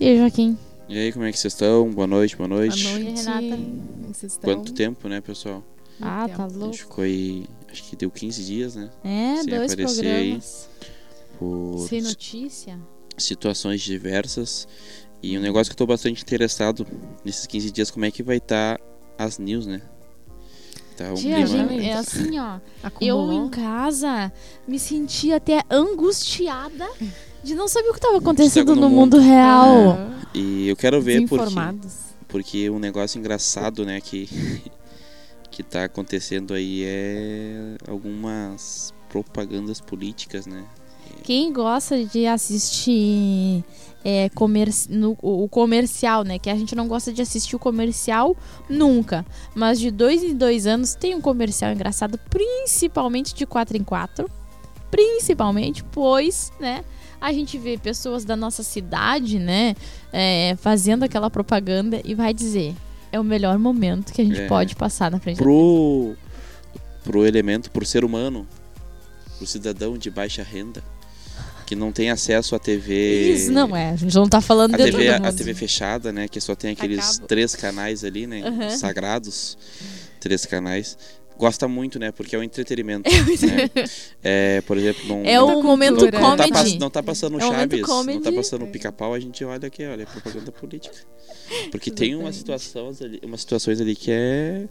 E aí, Joaquim? E aí, como é que vocês estão? Boa noite, boa noite. Boa noite, Renata. Vocês estão? Quanto tempo, né, pessoal? Ah, tá tempo. A louco. gente ficou aí, acho que deu 15 dias, né? É, Sem dois aparecer aí. programas. Por Sem notícia. situações diversas. E um negócio que eu tô bastante interessado nesses 15 dias, como é que vai estar as news, né? Tá um Tia, gente, é assim, ó. Eu em casa me senti até angustiada de não saber o que estava acontecendo no no mundo. mundo real. Ah, E eu quero ver porque, porque um negócio engraçado, né, que, que tá acontecendo aí é algumas propagandas políticas, né? Quem gosta de assistir é, comerci- no- o o comercial, né? Que a gente não gosta de assistir o comercial nunca. Mas de dois em dois anos tem um comercial engraçado, principalmente de quatro em quatro. Principalmente, pois, né? A gente vê pessoas da nossa cidade, né? é, fazendo aquela propaganda e vai dizer. É o melhor momento que a gente É. pode passar na frente pro pro elemento, pro ser humano, pro cidadão de baixa renda que não tem acesso à TV. Isso não é, a gente não tá falando A TV, da a. TV fechada, né? Que só tem aqueles três canais ali, né? Aham. Sagrados. Três canais. Gosta muito, né? Porque é um entretenimento. né? É, por exemplo, não, É não, o momento cultura. não tá, comedy. pass- não tá passando É o momento Chaves, não tá passando pica-pau, a gente olha aqui, olha, é propaganda política. Porque tem umas situações ali, umas situações ali que é.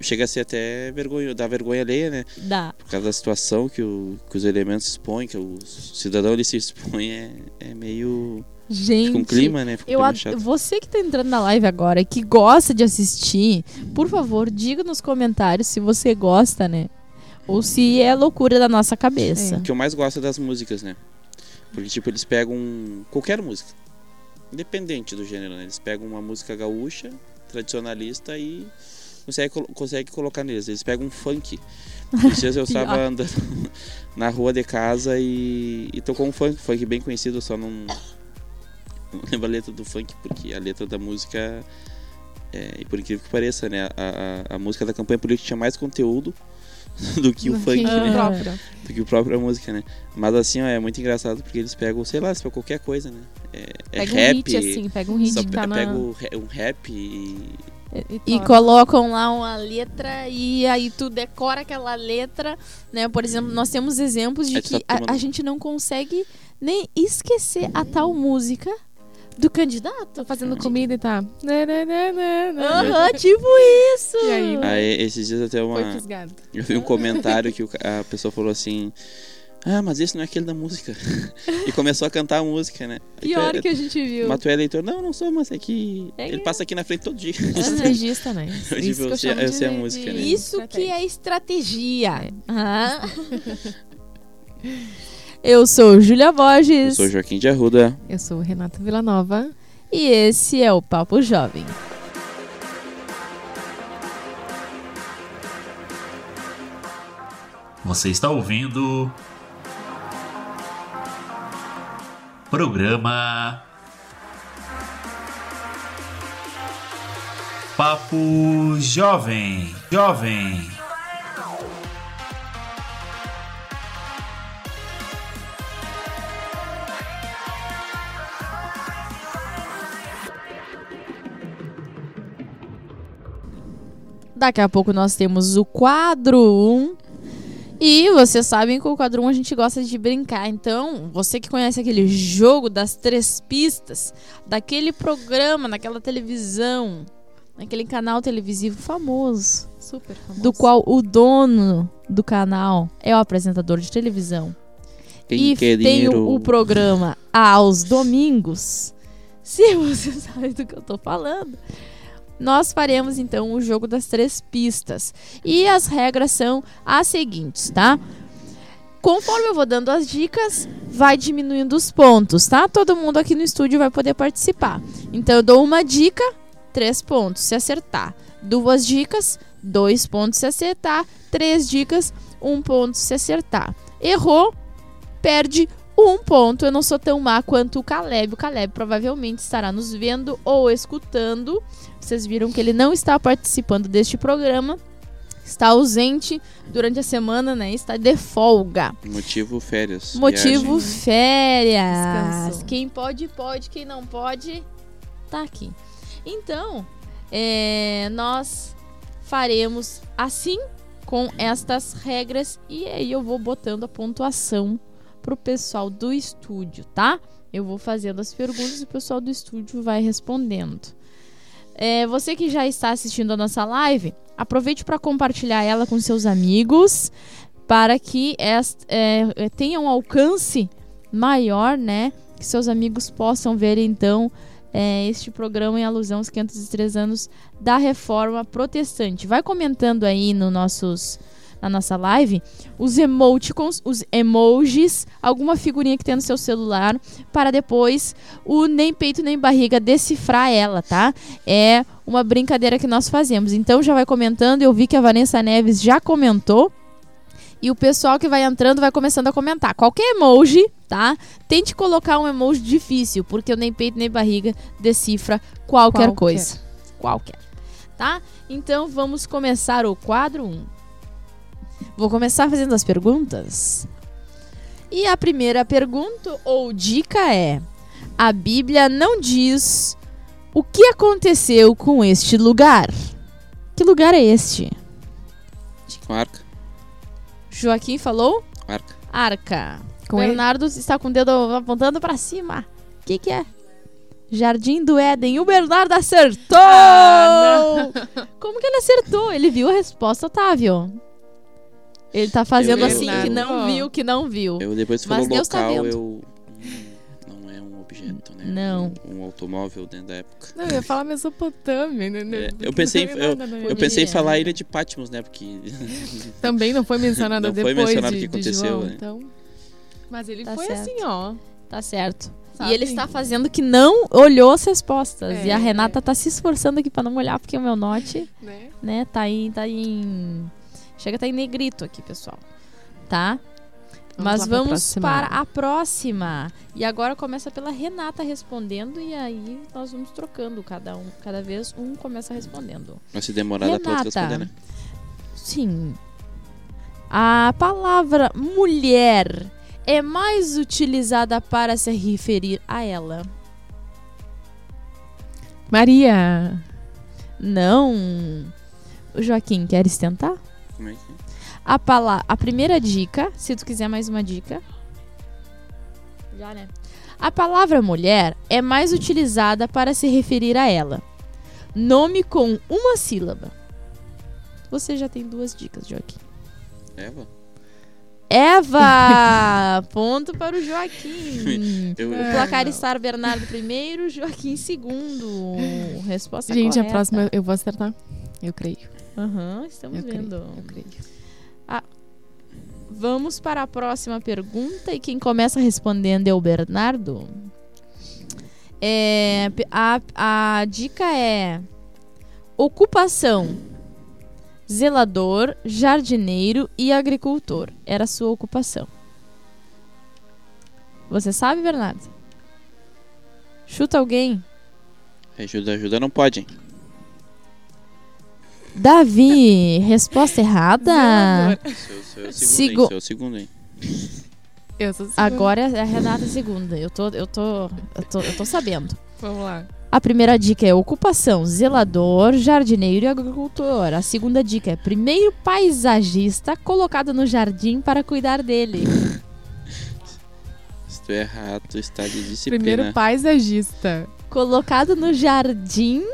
Chega a ser até vergonha, dá vergonha alheia, né? Dá. Por causa da situação que, o, que os elementos expõem, que o cidadão ele se expõe, é, é meio. Gente, Fica um clima, né? Fica um eu ad- você que tá entrando na live agora e que gosta de assistir, por favor, diga nos comentários se você gosta, né? Ou se é loucura da nossa cabeça. O que eu mais gosto é das músicas, né? Porque, tipo, eles pegam qualquer música, independente do gênero, né? Eles pegam uma música gaúcha, tradicionalista e conseguem colo consegue colocar neles. Eles pegam um funk. Esses dias eu estava andando na rua de casa e, e tocou um funk, funk bem conhecido, só não, não lembro a letra do funk, porque a letra da música, é, e por incrível que pareça, né? A, a, a música da campanha política tinha mais conteúdo do que o funk, né? próprio. do que a própria música, né? Mas assim, ó, é muito engraçado porque eles pegam, sei lá, eles pegam qualquer coisa, né? É, é Pega rap, um hit, assim, pega um hit só que pe- tá na... pega o re- um rap e... E toca. colocam lá uma letra e aí tu decora aquela letra, né? Por exemplo, nós temos exemplos de tu tá que a, a gente não consegue nem esquecer a tal música do candidato. Fazendo comida e tá... Né, né, né, né, né. Aham, tipo isso! E aí? Aí esses dias até uma... Eu vi um comentário que a pessoa falou assim... Ah, mas esse não é aquele da música. e começou a cantar a música, né? Pior é- que a gente viu. Mas tu é eleitor? Não, não sou, mas é que... É Ele que- passa aqui na frente todo dia. Estrategista, né? Eu, Isso tipo, que eu sei- eu de- sei a música, né? Isso que é estratégia. É. Ah. Eu sou Júlia Eu Borges sou Joaquim de Arruda. Eu sou Renata Villanova. e esse é o Papo Jovem. Você está ouvindo. Programa. Papo Jovem. Jovem. Daqui a pouco nós temos o quadro 1. E vocês sabem que o quadro 1 a gente gosta de brincar. Então, você que conhece aquele jogo das três pistas, daquele programa, naquela televisão, naquele canal televisivo famoso, Super famoso. do qual o dono do canal é o apresentador de televisão. Quem e tem o, o programa aos domingos. Se você sabe do que eu tô falando, nós faremos então o jogo das três pistas. E as regras são as seguintes, tá? Conforme eu vou dando as dicas, vai diminuindo os pontos, tá? Todo mundo aqui no estúdio vai poder participar. Então eu dou uma dica, três pontos se acertar. Duas dicas, dois pontos se acertar. Três dicas, um ponto se acertar. Errou, perde um ponto. Eu não sou tão má quanto o Caleb. O Caleb provavelmente estará nos vendo ou escutando. Vocês viram que ele não está participando deste programa. está ausente durante a semana, né? Está de folga. Motivo férias. Motivo viagem. férias. Descanso. Quem pode, pode. Quem não pode, tá aqui. Então, é, nós faremos assim com estas regras e aí eu vou botando a pontuação pro pessoal do estúdio, tá? Eu vou fazendo as perguntas e o pessoal do estúdio vai respondendo. É, você que já está assistindo a nossa live, aproveite para compartilhar ela com seus amigos para que est- é, é, tenha um alcance maior, né? Que seus amigos possam ver então é, este programa em alusão aos 503 anos da Reforma Protestante. Vai comentando aí no nossos na nossa live os emoticons, os emojis, alguma figurinha que tem no seu celular para depois o nem peito nem barriga decifrar ela, tá? É uma brincadeira que nós fazemos. Então já vai comentando, eu vi que a Vanessa Neves já comentou. E o pessoal que vai entrando vai começando a comentar. Qualquer emoji, tá? Tente colocar um emoji difícil, porque o nem peito nem barriga decifra qualquer, Qualquer. coisa. Qualquer. Tá? Então vamos começar o quadro 1. Vou começar fazendo as perguntas. E a primeira pergunta ou dica é: A Bíblia não diz o que aconteceu com este lugar. Que lugar é este? Com arca. Joaquim falou? Arca. Arca. Com ele- Bernardo está com o dedo apontando pra cima. O que, que é? Jardim do Éden. O Bernardo acertou! Ah, Como que ele acertou? Ele viu a resposta, Otávio. Ele tá fazendo Eu- assim, que não viu, que não viu. Eu depois que Mas falou Deus tá local, vendo. eu. Não é um objeto, né? Não. Um, um automóvel dentro da época. Não, eu ia falar Mesopotâmia. né, É, eu pensei na minha Eu pensei em falar? Ilha de Patmos, né? Porque. Também não foi mencionada Não foi depois mencionado de, o que de aconteceu, João, né? então... Mas ele Tá foi certo. assim, ó. Tá certo. sabe? E ele está fazendo que não olhou as respostas. É. E a Renata tá se esforçando aqui pra não olhar, porque o meu note, Né? né, tá em. Tá em... Chega a tá em negrito aqui, pessoal. Tá? Mas lá pra vamos para a próxima. E agora começa pela Renata respondendo e aí nós vamos trocando cada um, cada vez um começa respondendo. Mas se demorar, dá pra Renata. responder, né? Sim. A palavra mulher é mais utilizada para se referir a ela. Maria. Não. Joaquim, queres tentar? Como é que é? A, pala a primeira dica, se tu quiser mais uma dica. Já, né? A palavra mulher é mais utilizada para se referir a ela. Nome com uma sílaba. Você já tem duas dicas, Joaquim. Eva? Eva! Ponto para o Joaquim. Eu, O placar não. está Bernardo primeiro, Joaquim segundo. Resposta Gente, a correta. próxima eu vou acertar. Eu creio. Aham, estamos Eu creio. vendo. Eu creio. Vamos para a próxima pergunta e quem começa respondendo é o Bernardo. É, a, a dica é ocupação: zelador, jardineiro e agricultor. Era a sua ocupação. Você sabe, Bernardo? Chuta alguém. Ajuda, ajuda não pode, hein? Davi, resposta errada. Seu, seu Sigo- segundo, hein? Seu segundo? Eu sou segunda. Agora é a Renata segunda. Eu tô, eu tô, eu tô, eu tô sabendo. Vamos lá. A primeira dica é ocupação, zelador, jardineiro e agricultor. A segunda dica é primeiro paisagista colocado no jardim para cuidar dele. Se tu errar, tu está de disciplina. Primeiro paisagista. colocado no jardim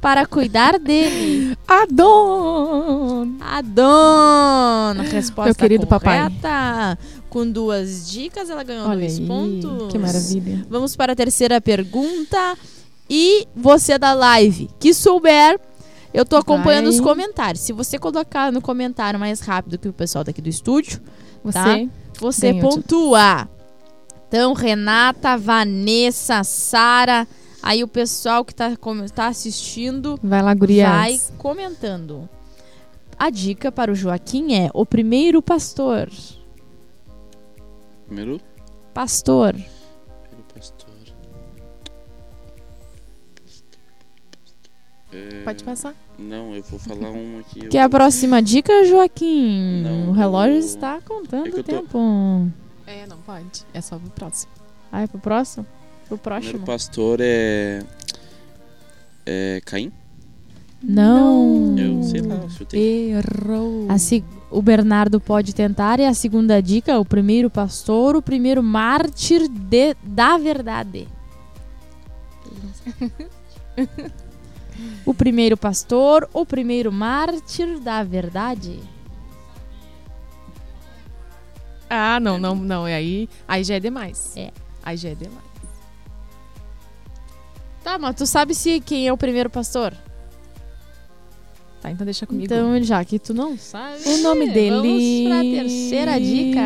para cuidar dele. Adon! Adon! Resposta Meu querido papai. correta. Com duas dicas, ela ganhou Olha dois aí, pontos. que maravilha. Vamos para a terceira pergunta. E você da live que souber, eu tô acompanhando Vai. os comentários. Se você colocar no comentário mais rápido que o pessoal daqui do estúdio, Você? Tá. você pontua. Então, Renata, Vanessa, Sara, aí o pessoal que tá, tá assistindo Vai lá, gurias. vai comentando. A dica para o Joaquim é o primeiro pastor. Primeiro, Pastor. primeiro pastor. É, Pode passar. Não, eu vou falar um aqui. eu Que é a próxima dica, Joaquim? Não, o relógio eu- está contando É o eu tô- tempo. É, não pode. É só pro próximo. Ah, é pro próximo? Pro O primeiro próximo? pastor é. É. Caim? Não. Eu sei lá, eu chutei. Errou. A se- O Bernardo pode tentar. E a segunda dica, o primeiro pastor, o primeiro mártir de... da verdade. o primeiro pastor, o primeiro mártir da verdade. Ah, não, não, não. É aí, aí já é demais. É. Aí já é demais. Tá, mas tu sabe se quem é o primeiro pastor? Tá, então deixa comigo. Então, já que tu não sabe. o nome dele. Vamos pra terceira dica.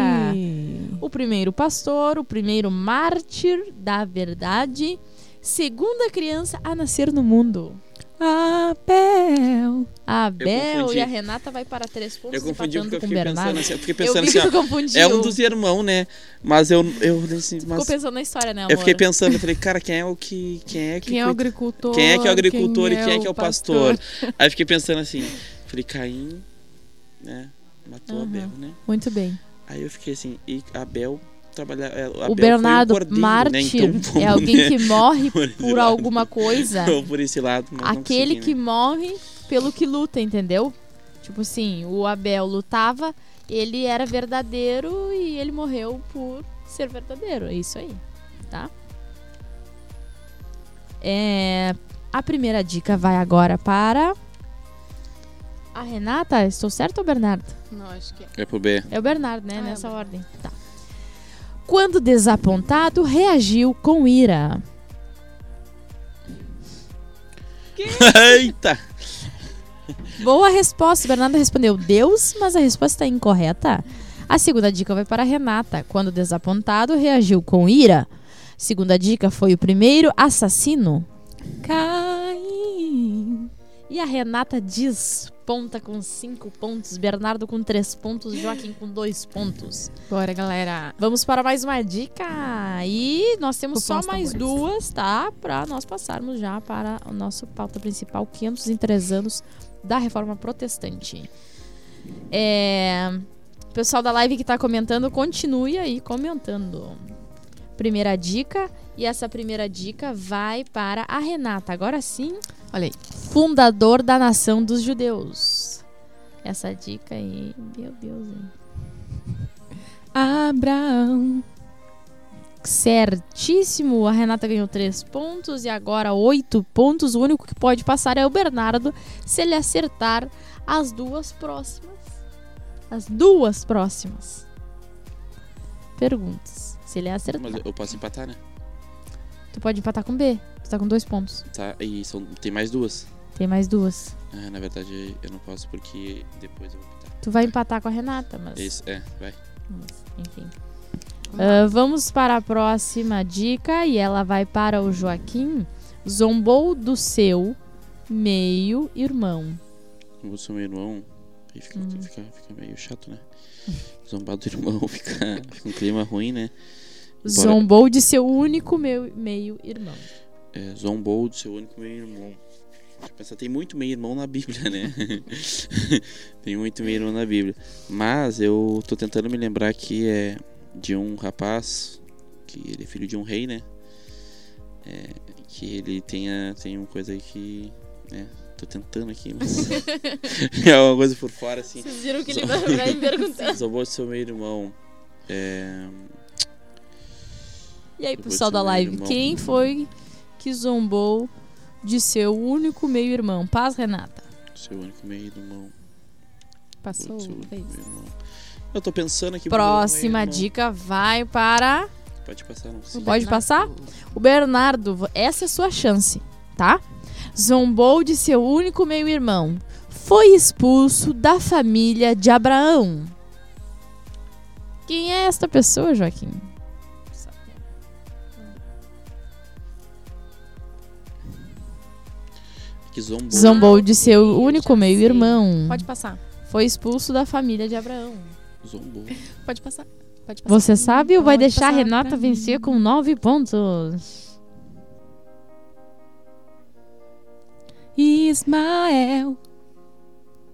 O primeiro pastor, o primeiro mártir da verdade, segunda criança a nascer no mundo. Abel. A Bel confundi. e a Renata vai para três pontos Eu confundi porque eu fiquei Bernardo. pensando assim. Eu fiquei eu pensando assim, que ó. tu confundiu. É um dos irmãos, né? Mas eu. eu assim, Ficou mas pensando na história, né, amor? eu fiquei pensando, eu falei, cara, quem é o que. Quem é que. Quem é o agricultor? Quem é que é o agricultor e quem é que é o pastor? Aí eu fiquei pensando assim, falei, Caim, né? Matou Aham. Abel, né? Muito bem. Aí eu fiquei assim, e Abel trabalhar. é, o foi Bernardo cordeiro, mártir né? Então, vamos, é alguém né? que morre Por por alguma coisa. Ou por esse lado, mas não Aquele consegui, que né? morre pelo que luta, entendeu? Tipo assim, o Abel lutava, ele era verdadeiro e ele morreu por ser verdadeiro. É isso aí, tá? É, a primeira dica vai agora para a Renata. Estou certo ou Bernardo? Não, acho que é. É pro B. É o Bernardo, né? Ah, é Nessa Bernardo. ordem. Tá. Quando desapontado, reagiu com ira. Eita! Boa resposta. O Bernardo respondeu Deus, mas a resposta é incorreta. A segunda dica vai para a Renata. Quando desapontado, reagiu com ira. Segunda dica foi o primeiro assassino. Caim. E a Renata desponta com cinco pontos, Bernardo com três pontos, Joaquim com dois pontos. Bora, galera. Vamos para mais uma dica. E nós temos só mais duas, tá? Para nós passarmos já para o nosso pauta principal, 503 anos da Reforma Protestante. É... O pessoal da live que tá comentando, continue aí comentando. Primeira dica, e essa primeira dica vai para a Renata. Agora sim, Olha aí. fundador da nação dos judeus. Essa dica aí, meu Deus, hein? Abraão. Certíssimo. A Renata ganhou três pontos e agora oito pontos. O único que pode passar é o Bernardo se ele acertar as duas próximas. As duas próximas. Perguntas. Se ele acertar. Mas eu posso empatar, né? Tu pode empatar com B. Tu tá com dois pontos. Tá, e são, tem mais duas. Tem mais duas. Ah, na verdade eu não posso porque depois eu vou empatar. Tu vai empatar com a Renata, mas. Esse, é, vai. mas, enfim. Ah, vamos para a próxima dica e ela vai para o Joaquim. Zombou do seu meio-irmão. Como eu sou meu irmão, aí fica, Uhum. fica, fica meio chato, né? Zombar do irmão, fica, fica um clima ruim, né? Zombou de seu único meu- meio-irmão. É, zombou do seu único meio-irmão. Pensar, tem muito meio-irmão na Bíblia, né? tem muito meio-irmão na Bíblia. Mas eu tô tentando me lembrar que é de um rapaz, que ele é filho de um rei, né? É, que ele tenha, tem uma coisa aí que. né? Tô tentando aqui, mas. é uma coisa por fora, assim. Vocês viram que ele vai me perguntando. Zombou do seu meio-irmão. É. E aí, pessoal da live, quem foi que zombou de seu único meio-irmão? Paz, Renata. Seu único meio-irmão. Passou. Fez. meio-irmão. Eu tô pensando aqui. Próxima dica vai para. Pode passar, não sei. Pode passar? O Bernardo, essa é a sua chance, tá? Zombou de seu único meio-irmão. Foi expulso da família de Abraão. Quem é esta pessoa, Joaquim? Que zombou. Zombou de seu eu único já meio-irmão. Pode passar. Foi expulso da família de Abraão. Zombou. Pode passar. Pode passar. Você sabe ou vai Pode deixar a Renata vencer com nove pontos? Ismael.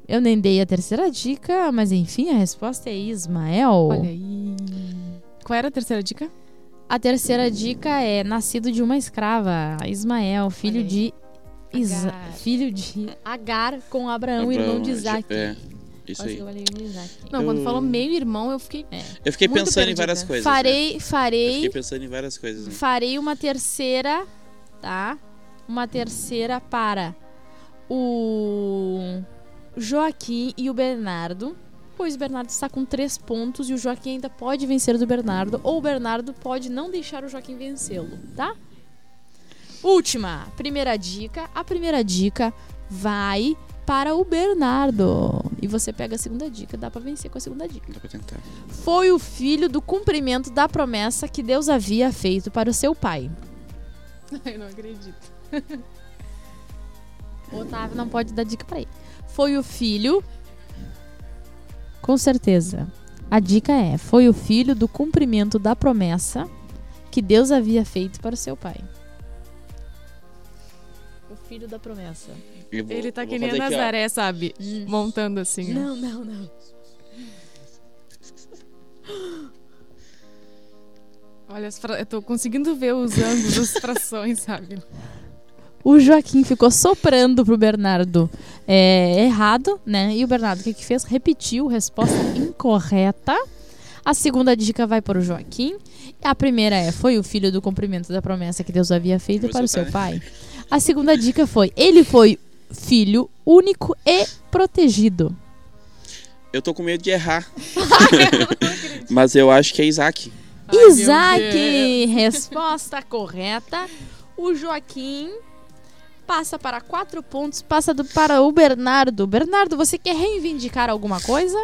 Eu nem dei a terceira dica, mas enfim, a resposta é Ismael. Olha aí. Qual era a terceira dica? A terceira dica é nascido de uma escrava, Ismael, filho de Isa- Agar. filho de Agar com Abraão, Abraão, irmão de Isaac. É, isso aí. que eu. Não, quando Eu- falou meio irmão, eu fiquei. Eu fiquei pensando em perdida. várias coisas. né? Farei, Eu farei, fiquei pensando em várias coisas. né? farei uma terceira, tá? Uma terceira para o Joaquim e o Bernardo. Pois o Bernardo está com três pontos e o Joaquim ainda pode vencer do Bernardo, ou o Bernardo pode não deixar o Joaquim vencê-lo, tá? Última, primeira dica. A primeira dica vai para o Bernardo. E você pega a segunda dica, dá pra vencer com a segunda dica. Dá pra tentar. Foi o filho do cumprimento da promessa que Deus havia feito para o seu pai. Eu não acredito. O Otávio não pode dar dica pra ele. Foi o filho. Com certeza. A dica é: foi o filho do cumprimento da promessa que Deus havia feito para o seu pai. O filho da promessa. Vou- Ele tá que nem a. Nazaré, sabe? Montando assim. ó. Não, não, não. Olha, as fra... eu tô conseguindo ver os ângulos das frações, sabe? O Joaquim ficou soprando pro Bernardo é, errado, né? E o Bernardo o que, que fez? Repetiu resposta incorreta. A segunda dica vai para o Joaquim. A primeira é: foi o filho do cumprimento da promessa que Deus havia feito para o seu soltar, pai. A segunda dica foi: ele foi filho único e protegido. Eu tô com medo de errar. Mas eu acho que é Isaac. Ai, Isaac, resposta correta. O Joaquim passa para quatro pontos, passa do- para o Bernardo. Bernardo, você quer reivindicar alguma coisa?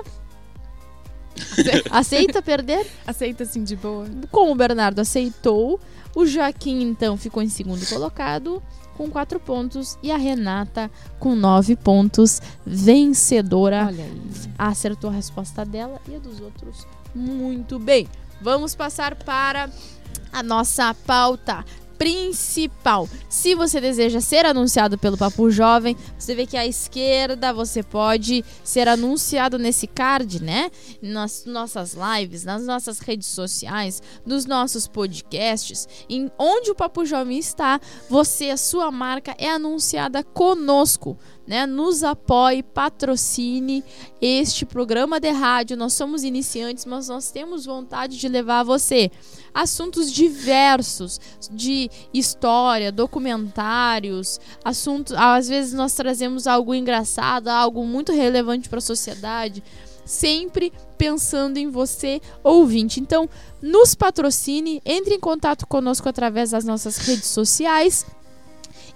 Aceita perder? Aceita assim de boa. Como o Bernardo aceitou, o Joaquim então ficou em segundo colocado com quatro pontos e a Renata com nove pontos, vencedora Olha aí. acertou a resposta dela e a dos outros muito bem. Vamos passar para a nossa pauta principal. Se você deseja ser anunciado pelo Papo Jovem, você vê que à esquerda você pode ser anunciado nesse card, né? Nas nossas lives, nas nossas redes sociais, nos nossos podcasts, em onde o Papo Jovem está, você, a sua marca é anunciada conosco, né? Nos apoie, patrocine este programa de rádio. Nós somos iniciantes, mas nós temos vontade de levar a você assuntos diversos de história, documentários, assuntos. Às vezes nós trazemos algo engraçado, algo muito relevante para a sociedade. Sempre pensando em você, ouvinte. Então, nos patrocine, entre em contato conosco através das nossas redes sociais.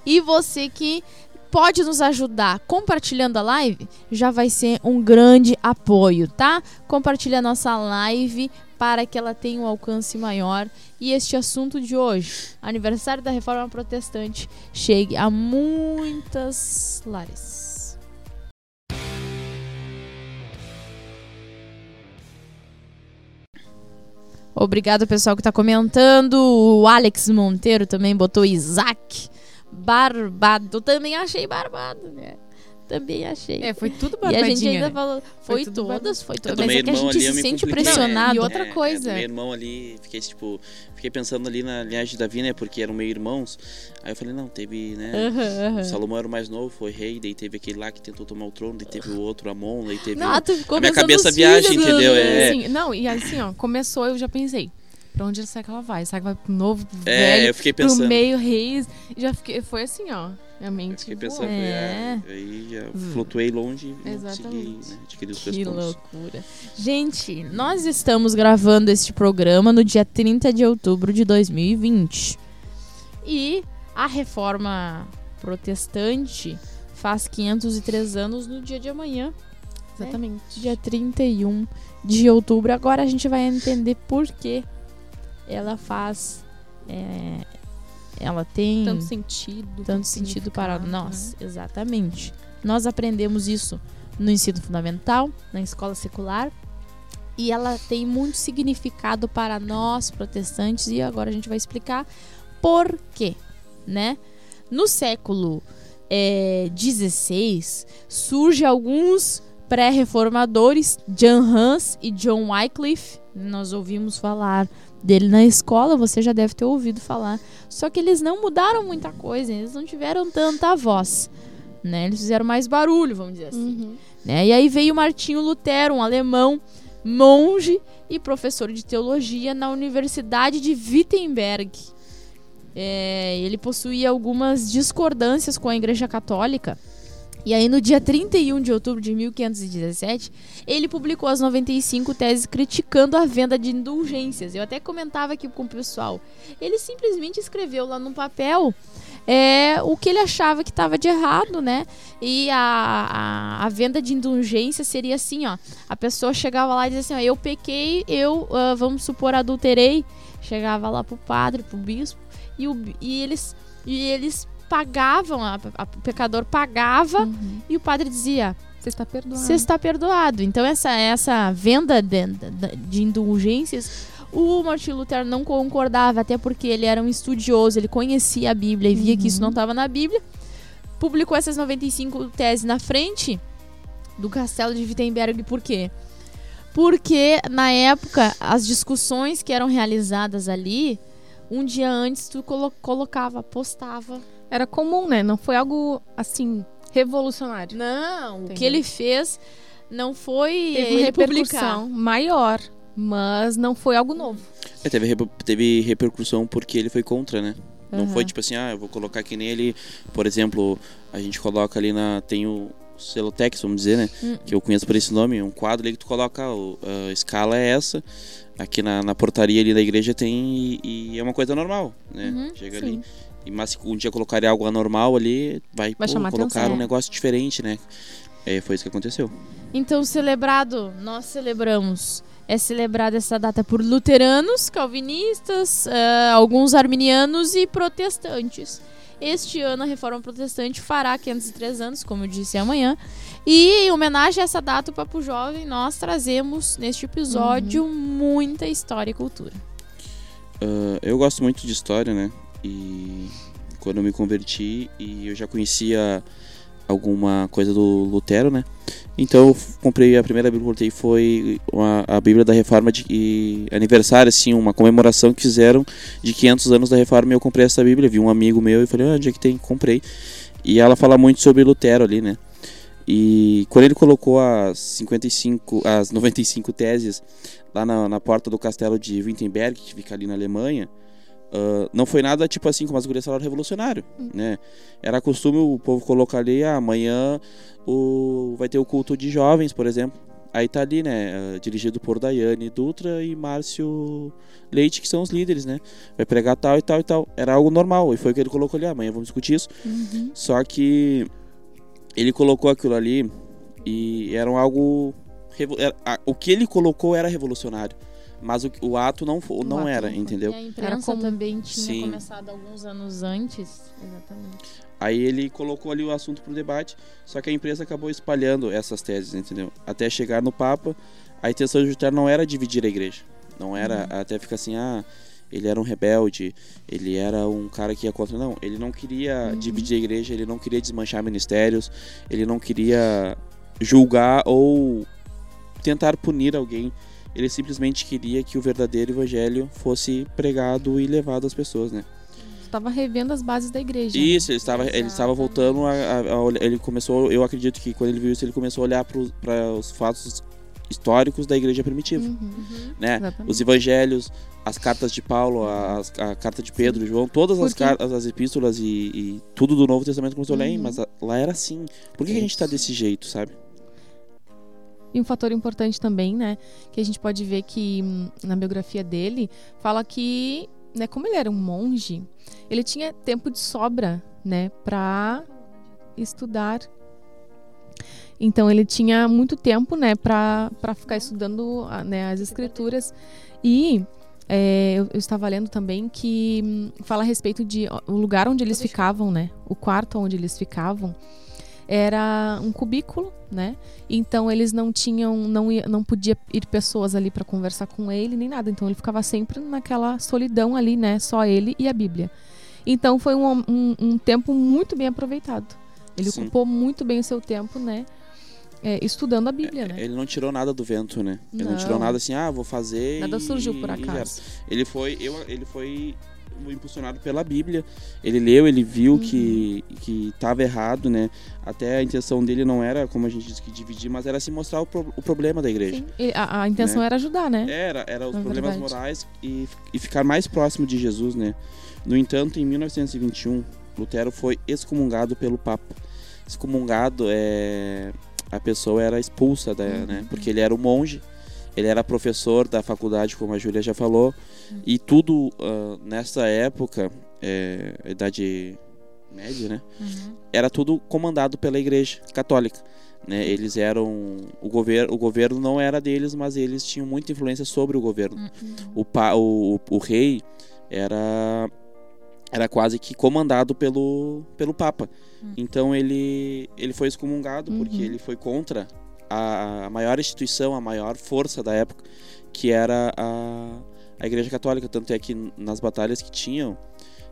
E você que pode nos ajudar compartilhando a live, já vai ser um grande apoio, tá? Compartilhe a nossa live para que ela tenha um alcance maior e este assunto de hoje, aniversário da Reforma Protestante, chegue a muitas lares. Obrigado, pessoal, que está comentando. O Alex Monteiro também botou Isaac. Barbado. Também achei barbado, né? Também achei. É, foi tudo e a barbadinha. gente ainda né? falou. Foi, tudo todas, foi Eu todas. Mas é que a gente eu se sente pressionado. E outra É, coisa. É, meu irmão ali, fiquei tipo, fiquei pensando ali na linhagem de Davi, né? Porque eram meio irmãos. Aí eu falei, não, teve, né? Salomão era o mais novo, foi rei, daí teve aquele lá que tentou tomar o trono, daí teve o outro, Amon, daí teve. Não, o... tu ficou A minha cabeça viaja, entendeu? É. Sim, não, e assim, ó, começou, eu já pensei. Pra onde será que ela vai? Será que vai pro novo, É, velho, eu fiquei pro pensando. meio reis? Já fiquei, foi assim, ó. Minha Eu mente fiquei voou. pensando, É. foi, ah, aí já flutuei longe e não consegui Exatamente. né, adquirir os Que loucura. Gente, nós estamos gravando este programa no dia 30 de outubro de 2020. E a reforma protestante faz 503 anos no dia de amanhã, Exatamente. dia 31 de outubro. Agora a gente vai entender por que ela faz. é, ela tem Tanto sentido. tanto sentido para nós. né? Exatamente. Nós aprendemos isso no ensino fundamental, na escola secular. E ela tem muito significado para nós protestantes e agora a gente vai explicar por quê, né? No século é, 16 surge alguns pré-reformadores, John Hans e John Wycliffe. Nós ouvimos falar dele na escola, você já deve ter ouvido falar. Só que eles não mudaram muita coisa, eles não tiveram tanta voz. Né? Eles fizeram mais barulho, vamos dizer assim. Uhum. Né? E aí veio Martinho Lutero, um alemão, monge e professor de teologia na Universidade de Wittenberg. É, ele possuía algumas discordâncias com a Igreja Católica. E aí, no dia 31 de outubro de 1517, ele publicou as 95 teses criticando a venda de indulgências. Eu até comentava aqui com o pessoal. Ele simplesmente escreveu lá no papel é, o que ele achava que estava de errado, né? E a, a, a, venda de indulgência seria assim, ó. A pessoa chegava lá e dizia assim, ó, eu pequei, eu, uh, vamos supor, adulterei. Chegava lá pro padre, pro bispo, e, o, e eles... E eles pagavam, a, a, o pecador pagava Uhum. e o padre dizia: Você está perdoado. Você está perdoado. Então, essa, essa venda de, de, de indulgências, o Martin Lutero não concordava, até porque ele era um estudioso, ele conhecia a Bíblia e via que isso não estava na Bíblia. Publicou essas 95 teses na frente do castelo de Wittenberg, por quê? Porque, na época, as discussões que eram realizadas ali, um dia antes tu colo colocava, postava Era comum, né? Não foi algo assim revolucionário. Não, o que ele fez não foi Teve uma repercussão maior, mas não foi algo novo. É, teve, teve repercussão porque ele foi contra, né? Não Aham. foi tipo assim, ah, eu vou colocar aqui nele, por exemplo, a gente coloca ali na. Tem o Celotex, vamos dizer, né? Hum. Que eu conheço por esse nome, um quadro ali que tu coloca, o- a escala é essa. Aqui na, na portaria ali da igreja tem e, e é uma coisa normal, né? Uhum, Chega sim. ali. E, mas se um dia colocarem algo anormal ali, vai, Vai pô, colocar atenção. um negócio diferente, né? É, foi isso que aconteceu. Então, celebrado, nós celebramos. É celebrada essa data por luteranos, calvinistas, ah, alguns arminianos e protestantes. Este ano a Reforma Protestante fará 503 anos, como eu disse amanhã. E em homenagem a essa data, o Papo Jovem, nós trazemos neste episódio muita história e cultura. Ah, eu gosto muito de história, né? E quando eu me converti e eu já conhecia alguma coisa do Lutero, né? Então eu comprei a primeira Bíblia que eu foi uma- a Bíblia da Reforma de e aniversário, assim, uma comemoração que fizeram de 500 anos da Reforma e eu comprei essa Bíblia. Vi um amigo meu e falei, ah, onde é que tem? Comprei. E ela fala muito sobre Lutero ali, né? E quando ele colocou as 55, as 95 teses lá na, na porta do castelo de Wittenberg, que fica ali na Alemanha, ah, não foi nada tipo assim, como as gurias falaram, revolucionário, né? Era costume o povo colocar ali, ah, amanhã o, vai ter o culto de jovens, por exemplo. Aí tá ali, né, ah, dirigido por Daiane Dutra e Márcio Leite, que são os líderes, né? Vai pregar tal e tal e tal. Era algo normal, e foi o que ele colocou ali, ah, amanhã vamos discutir isso. Só que ele colocou aquilo ali e era algo. o que ele colocou era revolucionário. Mas o, o ato não, fo- não ato era, não entendeu? E a imprensa comum. também tinha Sim. começado alguns anos antes. Exatamente. Aí ele colocou ali o assunto pro debate, só que a imprensa acabou espalhando essas teses, entendeu? Até chegar no Papa, a intenção de Lutero não era dividir a igreja. Não era até ficar assim, ah, ele era um rebelde, ele era um cara que ia contra. Não, ele não queria dividir a igreja, ele não queria desmanchar ministérios, ele não queria julgar ou tentar punir alguém. Ele simplesmente queria que o verdadeiro evangelho fosse pregado e levado às pessoas, né? Estava revendo as bases da igreja. né? Isso, ele estava, ele estava voltando a, a- a olhar- ele começou, eu acredito que quando ele viu isso, ele começou a olhar para os fatos históricos da igreja primitiva, Uhum. né? Exatamente. Os evangelhos, as cartas de Paulo, a, a carta de Pedro, João, todas as cartas, as epístolas e, e tudo do Novo Testamento começou a olhar, "Hein, Uhum. mas a- lá era assim. Por que, que a gente tá desse jeito, sabe? E um fator importante também, né, que a gente pode ver que hum, na biografia dele fala que, né, como ele era um monge, ele tinha tempo de sobra, né, para estudar. Então ele tinha muito tempo, né, para para ficar estudando, né, as escrituras. E é, eu, eu estava lendo também que hum, fala a respeito de o lugar onde eles ficavam, né, o quarto onde eles ficavam era um cubículo, né? Então eles não tinham, não ia, não podia ir pessoas ali para conversar com ele nem nada. Então ele ficava sempre naquela solidão ali, né? Só ele e a Bíblia. Então foi um, um, um tempo muito bem aproveitado, Ele Sim. ocupou muito bem o seu tempo, né? é, estudando a Bíblia, né? Ele não tirou nada do vento, né? Ele não, Não. tirou nada assim, ah, vou fazer. Nada e- surgiu por acaso. Ele foi, eu, ele foi impulsionado pela Bíblia. Ele leu, ele viu Uhum. que que estava errado, né? Até a intenção dele não era, como a gente disse, que dividir, mas era se mostrar o, pro- o problema da igreja. E a, a intenção Né? era ajudar, né? Era, era os É problemas verdade. morais e, e ficar mais próximo de Jesus, né? No entanto, em 1921, Lutero foi excomungado pelo Papa. Excomungado é a pessoa era expulsa, da, Uhum. né? Porque ele era um monge, ele era professor da faculdade, como a Júlia já falou, e tudo ah, nessa época, é, idade média, né? Uhum. era tudo comandado pela igreja católica. Né? Eles eram. O governo, o governo não era deles, mas eles tinham muita influência sobre o governo. Uhum. O, pa, o, o, o rei era. Era quase que comandado pelo, pelo Papa. Hum. Então ele, ele foi excomungado porque Uhum. ele foi contra a, a maior instituição, a maior força da época, que era a, a Igreja Católica. Tanto é que nas batalhas que tinham,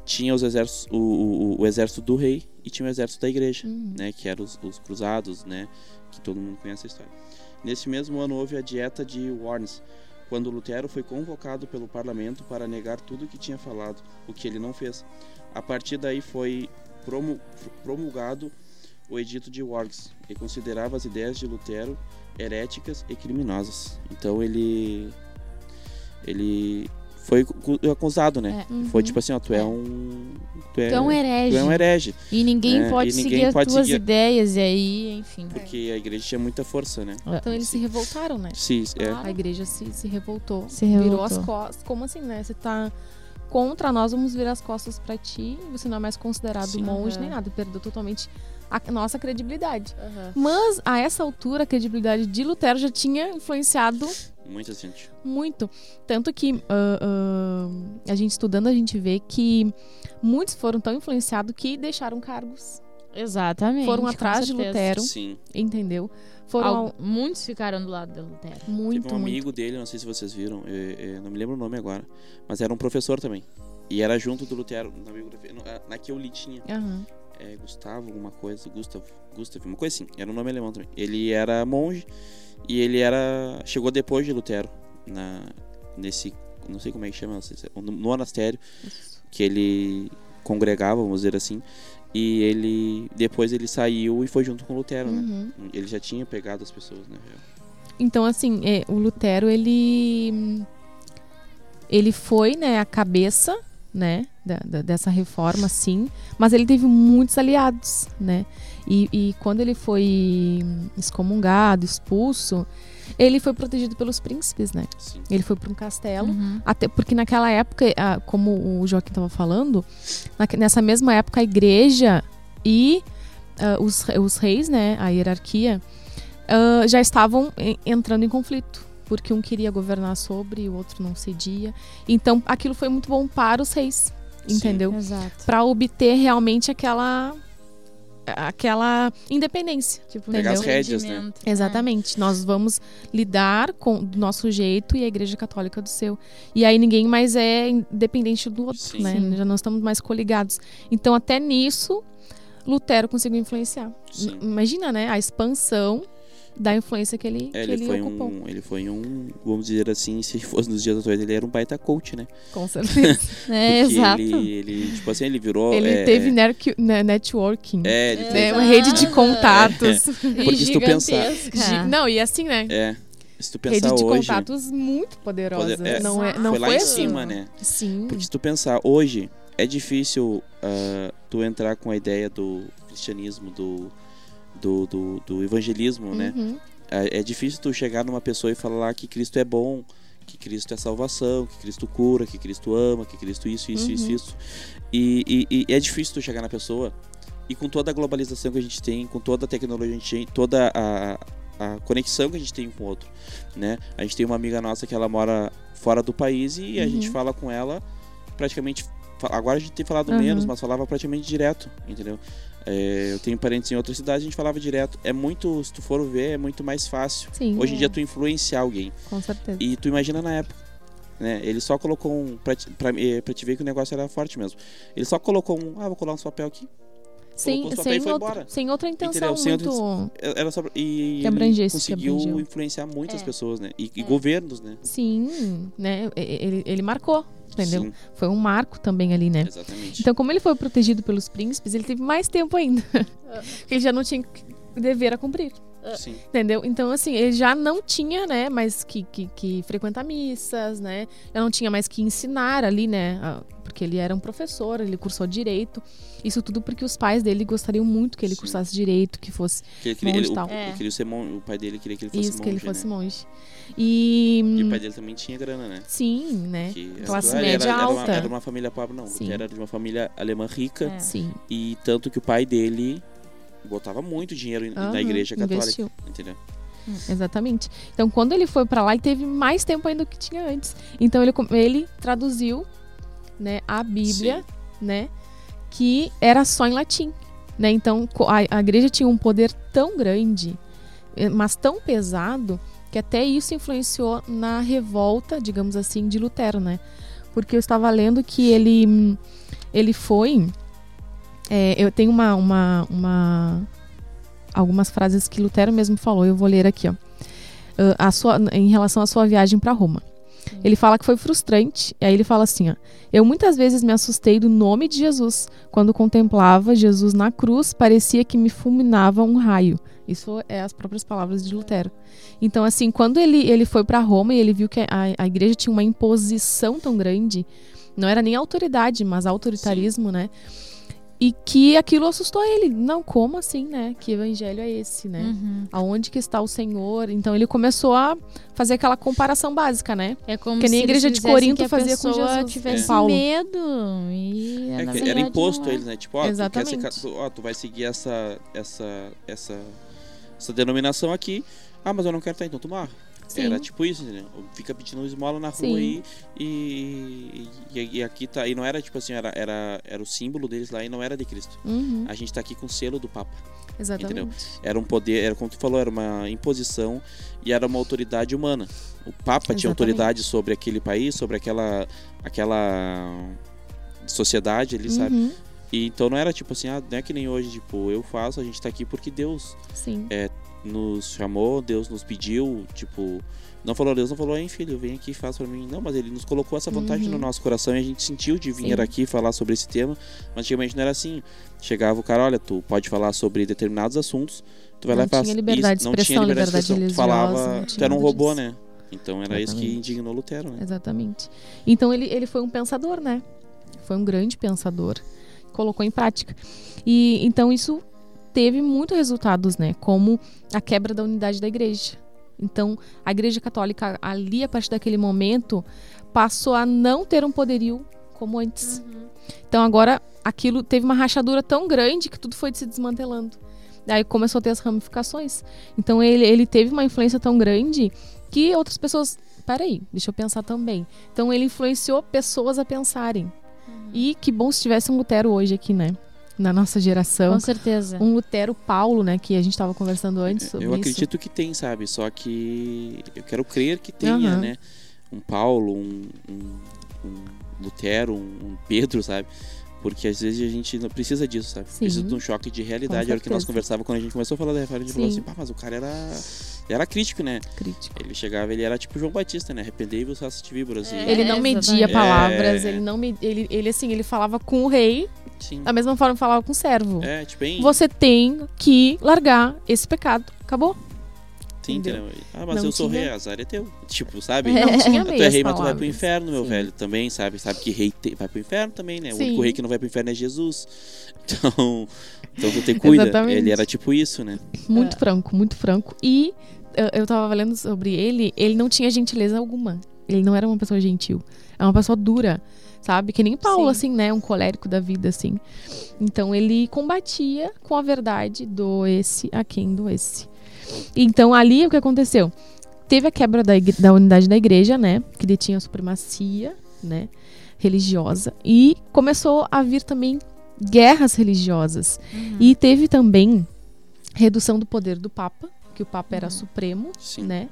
tinha os exércitos, o, o, o exército do rei e tinha o exército da igreja Uhum. né, que eram os, os cruzados, né, que todo mundo conhece a história. Nesse mesmo ano houve a dieta de Worms, quando Lutero foi convocado pelo parlamento para negar tudo o que tinha falado, o que ele não fez. A partir daí foi promu- promulgado o Edito de Worms, que considerava as ideias de Lutero heréticas e criminosas. Então ele ele foi cu- acusado, né? É. Uhum. Foi tipo assim, ó, tu é um tu é, Tu é um tu herege. é um herege. E ninguém É, pode e ninguém seguir as pode tuas seguir- ideias, e aí, enfim. Porque a igreja tinha muita força, né? Então eles se revoltaram, né? Sim, é. A igreja se, se revoltou. Se Virou revoltou. as costas. Como assim, né? Você tá contra nós, vamos virar as costas pra ti. Você não é mais considerado Sim. monge Aham. nem nada. Perdeu totalmente a nossa credibilidade. Aham. Mas, a essa altura, a credibilidade de Lutero já tinha influenciado Muita gente. muito. Tanto que ah, ah, a gente estudando, a gente vê que muitos foram tão influenciados que deixaram cargos. Exatamente. Foram atrás de. Lutero, Sim. entendeu? Foram Al- Muitos ficaram do lado de Lutero. muito, Teve um muito. amigo dele, não sei se vocês viram, é, é, não me lembro o nome agora, mas era um professor também. E era junto do Lutero, na biografia, na que eu li tinha. Aham. É, Gustavo, alguma coisa, Gustav, Gustav, uma coisa assim, era um nome alemão também. Ele era monge e ele era. chegou depois de Lutero, na, nesse. não sei como é que chama, é- no monastério, que ele congregava, vamos dizer assim. E ele. depois ele saiu e foi junto com Lutero, né? Uhum. Ele já tinha pegado as pessoas, né? Então, assim, é, o Lutero, ele. Ele foi, né, a cabeça, né, da- da- dessa reforma, sim. Mas ele teve muitos aliados, né? E, e quando ele foi excomungado, expulso, ele foi protegido pelos príncipes, né? Sim. Ele foi para um castelo. Uhum. Até porque naquela época, como o Joaquim estava falando, nessa mesma época a igreja e ah, os, os reis, né, a hierarquia, ah, já estavam en- entrando em conflito. Porque um queria governar sobre e o outro não cedia. Então aquilo foi muito bom para os reis, Sim. entendeu? Exato. Para obter realmente aquela aquela independência. Tipo, Pegar as rédeas, né? entendimento. Exatamente. Nós vamos lidar com do nosso jeito e a Igreja Católica do seu. E aí ninguém mais é independente do outro, Sim. né? Sim. Já não estamos mais coligados. Então até nisso Lutero conseguiu influenciar. Sim. Imagina, né? A expansão da influência que ele, É, que ele, ele foi ocupou. um, ele foi um, vamos dizer assim, se fosse nos dias atuais, ele era um baita coach, né? Com certeza. É, exato. Ele, ele, tipo assim, ele virou. ele é, teve é, ne- networking. É, ele É. teve. né? Uma rede de Exato. contatos. Porque se tu pensar- Não, e assim, né? É. Se tu Rede pensar de hoje. contatos muito poderosa. Poder- é, não, é, não foi foi, lá em assim. cima, né? Sim. Porque se tu pensar hoje, é difícil ah, tu entrar com a ideia do cristianismo, do, do, do, do evangelismo, né? Uhum. É, é difícil tu chegar numa pessoa e falar que Cristo é bom, que Cristo é salvação, que Cristo cura, que Cristo ama, que Cristo isso, isso, isso, Uhum. isso. E, e- e é difícil tu chegar na pessoa e com toda a globalização que a gente tem, com toda a tecnologia que a gente tem, toda a, a conexão que a gente tem um com o outro, né? A gente tem uma amiga nossa que ela mora fora do país e a Uhum. gente fala com ela praticamente agora a gente tem falado Uhum. menos, mas falava praticamente direto, entendeu? É, eu tenho parentes em outras cidades, a gente falava direto. É muito, se tu for ver, é muito mais fácil. Sim, Hoje em É. dia tu influenciar alguém. com certeza. E tu imagina na época, né? Ele só colocou um pra, te- pra, eh, pra te ver que o negócio era forte mesmo. Ele só colocou um, ah, vou colar uns papel aqui. e sem, outro- embora. sem outra intenção Entendeu? Sem outra muito. Era só e Que abrangesse, ele que conseguiu abrangeu. influenciar muitas É. pessoas, né? E, e É. governos, né? Sim, né? E- Ele, ele marcou, entendeu? Sim, Foi um marco também ali, né? exatamente. Então, como ele foi protegido pelos príncipes, ele teve mais tempo ainda. Porque ele já não tinha dever a cumprir. Sim. Entendeu? Então, assim, ele já não tinha, né, mais que, que, que frequentar missas, né? Já não tinha mais que ensinar ali, né? ah, Porque ele era um professor, ele cursou direito. Isso tudo porque os pais dele gostariam muito que ele Sim. cursasse direito, que fosse Que ele queria, monge ele, e o, tal. É. ele queria ser mon- o pai dele queria que ele fosse isso, que ele monge, fosse né? monge. E. E o pai dele também tinha grana, né? Sim, né? Que Classe era, média era, era uma, alta. era uma família pobre, não. Sim. Era de uma família alemã rica. É. Sim. E tanto que o pai dele botava muito dinheiro em- na igreja católica. investiu. Entendeu? Exatamente. Então, quando ele foi pra lá, ele teve mais tempo ainda do que tinha antes. Então, ele, ele traduziu né, a Bíblia, né, que era só em latim. Né? Então, a, a igreja tinha um poder tão grande, eh, mas tão pesado, que até isso influenciou na revolta, digamos assim, de Lutero, né? Porque eu estava lendo que ele, ele foi... é, eu tenho uma, uma, uma algumas frases que Lutero mesmo falou, eu vou ler aqui, ó. Ah, a sua, em relação à sua viagem para Roma. Ele fala que foi frustrante, e aí ele fala assim, ó: Eu muitas vezes me assustei do nome de Jesus. Quando contemplava Jesus na cruz, parecia que me fulminava um raio. Isso é as próprias palavras de Lutero. Então, assim, quando ele, ele foi para Roma e ele viu que a, a igreja tinha uma imposição tão grande, não era nem autoridade, mas autoritarismo, né? E que aquilo assustou ele. Não, como assim, né? Que evangelho é esse, né? Uhum. Aonde que está o Senhor? Então ele começou a fazer aquela comparação básica, né? É como Que nem a igreja de Corinto que a fazia com pessoa Jesus, tivesse com Paulo. medo. E, É verdade, era imposto não é. eles, né? Tipo, ó, tu, quer ser, ó, tu vai seguir essa, essa, essa, essa denominação aqui. Ah, mas eu não quero estar, então tu morre. Sim. Era tipo isso, né? Fica pedindo esmola na rua aí e, e, e aqui tá. E não era tipo assim, era, era, era o símbolo deles lá e não era de Cristo. Uhum, A gente tá aqui com o selo do Papa. exatamente. Era um poder, era como tu falou, era uma imposição e era uma autoridade humana. O Papa tinha Exatamente. autoridade sobre aquele país, sobre aquela, aquela sociedade ali, sabe? Uhum, E então não era tipo assim, ah, não é que nem hoje, tipo, eu faço, a gente tá aqui porque Deus Sim. Nos chamou, Deus nos pediu, tipo, não falou, Deus não falou, hein, filho, vem aqui e faz pra mim. Não, mas ele nos colocou essa vontade Uhum. no nosso coração e a gente sentiu de vir Sim. aqui falar sobre esse tema, mas antigamente não era assim. Chegava o cara, olha, tu pode falar sobre determinados assuntos, tu vai lá Não e faz. tinha liberdade de Isso, não tinha expressão, liberdade de liberdade expressão. Tu falava, tu era um robô, disso. né? Então era isso que Exatamente. indignou Lutero, né? Exatamente. Então ele, ele foi um pensador, né? Foi um grande pensador. Colocou em prática. E então isso teve muitos resultados, né? Como a quebra da unidade da igreja. Então, a igreja católica ali, a partir daquele momento, passou a não ter um poderio como antes. Então, agora, aquilo teve uma rachadura tão grande que tudo foi se desmantelando. Daí começou a ter as ramificações. Então, ele, ele teve uma influência tão grande que outras pessoas. Peraí, deixa eu pensar também. Então, ele influenciou pessoas a pensarem. E que bom se tivesse um Lutero hoje aqui, né? Na nossa geração. Com certeza. Um Lutero Paulo, né? Que a gente estava conversando antes sobre Eu isso. acredito que tem, sabe? Só que eu quero crer que tenha, Aham. né? Um Paulo, um, um, um Lutero, um Pedro, sabe? Porque às vezes a gente não precisa disso, sabe? Sim. Precisa de um choque de realidade. Era o que nós conversávamos quando a gente começou a falar da reforma. A gente falou Sim. assim, pá, mas o cara era, ele era crítico, né? Crítico. Ele chegava, ele era tipo João Batista, né? Arrependei-vos, de víboras. E- É, Ele não media palavras, É. ele não me, ele, ele assim, ele falava com o rei Sim. da mesma forma que falava com o servo. É, tipo, bem... Você tem que largar esse pecado. Acabou. Sim, entendeu? entendeu? Ah, mas Não eu sou tinha- rei, azar é teu. Tipo, sabe? Não tinha Tu é rei, mas tu vai pro inferno, meu Sim. velho, também, sabe? Sabe que rei te- vai pro inferno também, né? O Sim. único rei que não vai pro inferno é Jesus. Então, então tu te cuida. Exatamente. Ele era tipo isso, né? Muito É. franco, muito franco. E eu, eu tava lendo sobre ele, ele não tinha gentileza alguma. Ele não era uma pessoa gentil. É uma pessoa dura, sabe? Que nem Paulo, Sim. assim, né? Um colérico da vida, assim. Então ele combatia com a verdade do esse a quem do esse. Então ali o que aconteceu? Teve a quebra da, da unidade da igreja, né? Que detinha a supremacia, né? Religiosa. E começou a vir também guerras religiosas. Uhum. E teve também redução do poder do Papa, que o Papa era supremo, Sim. né?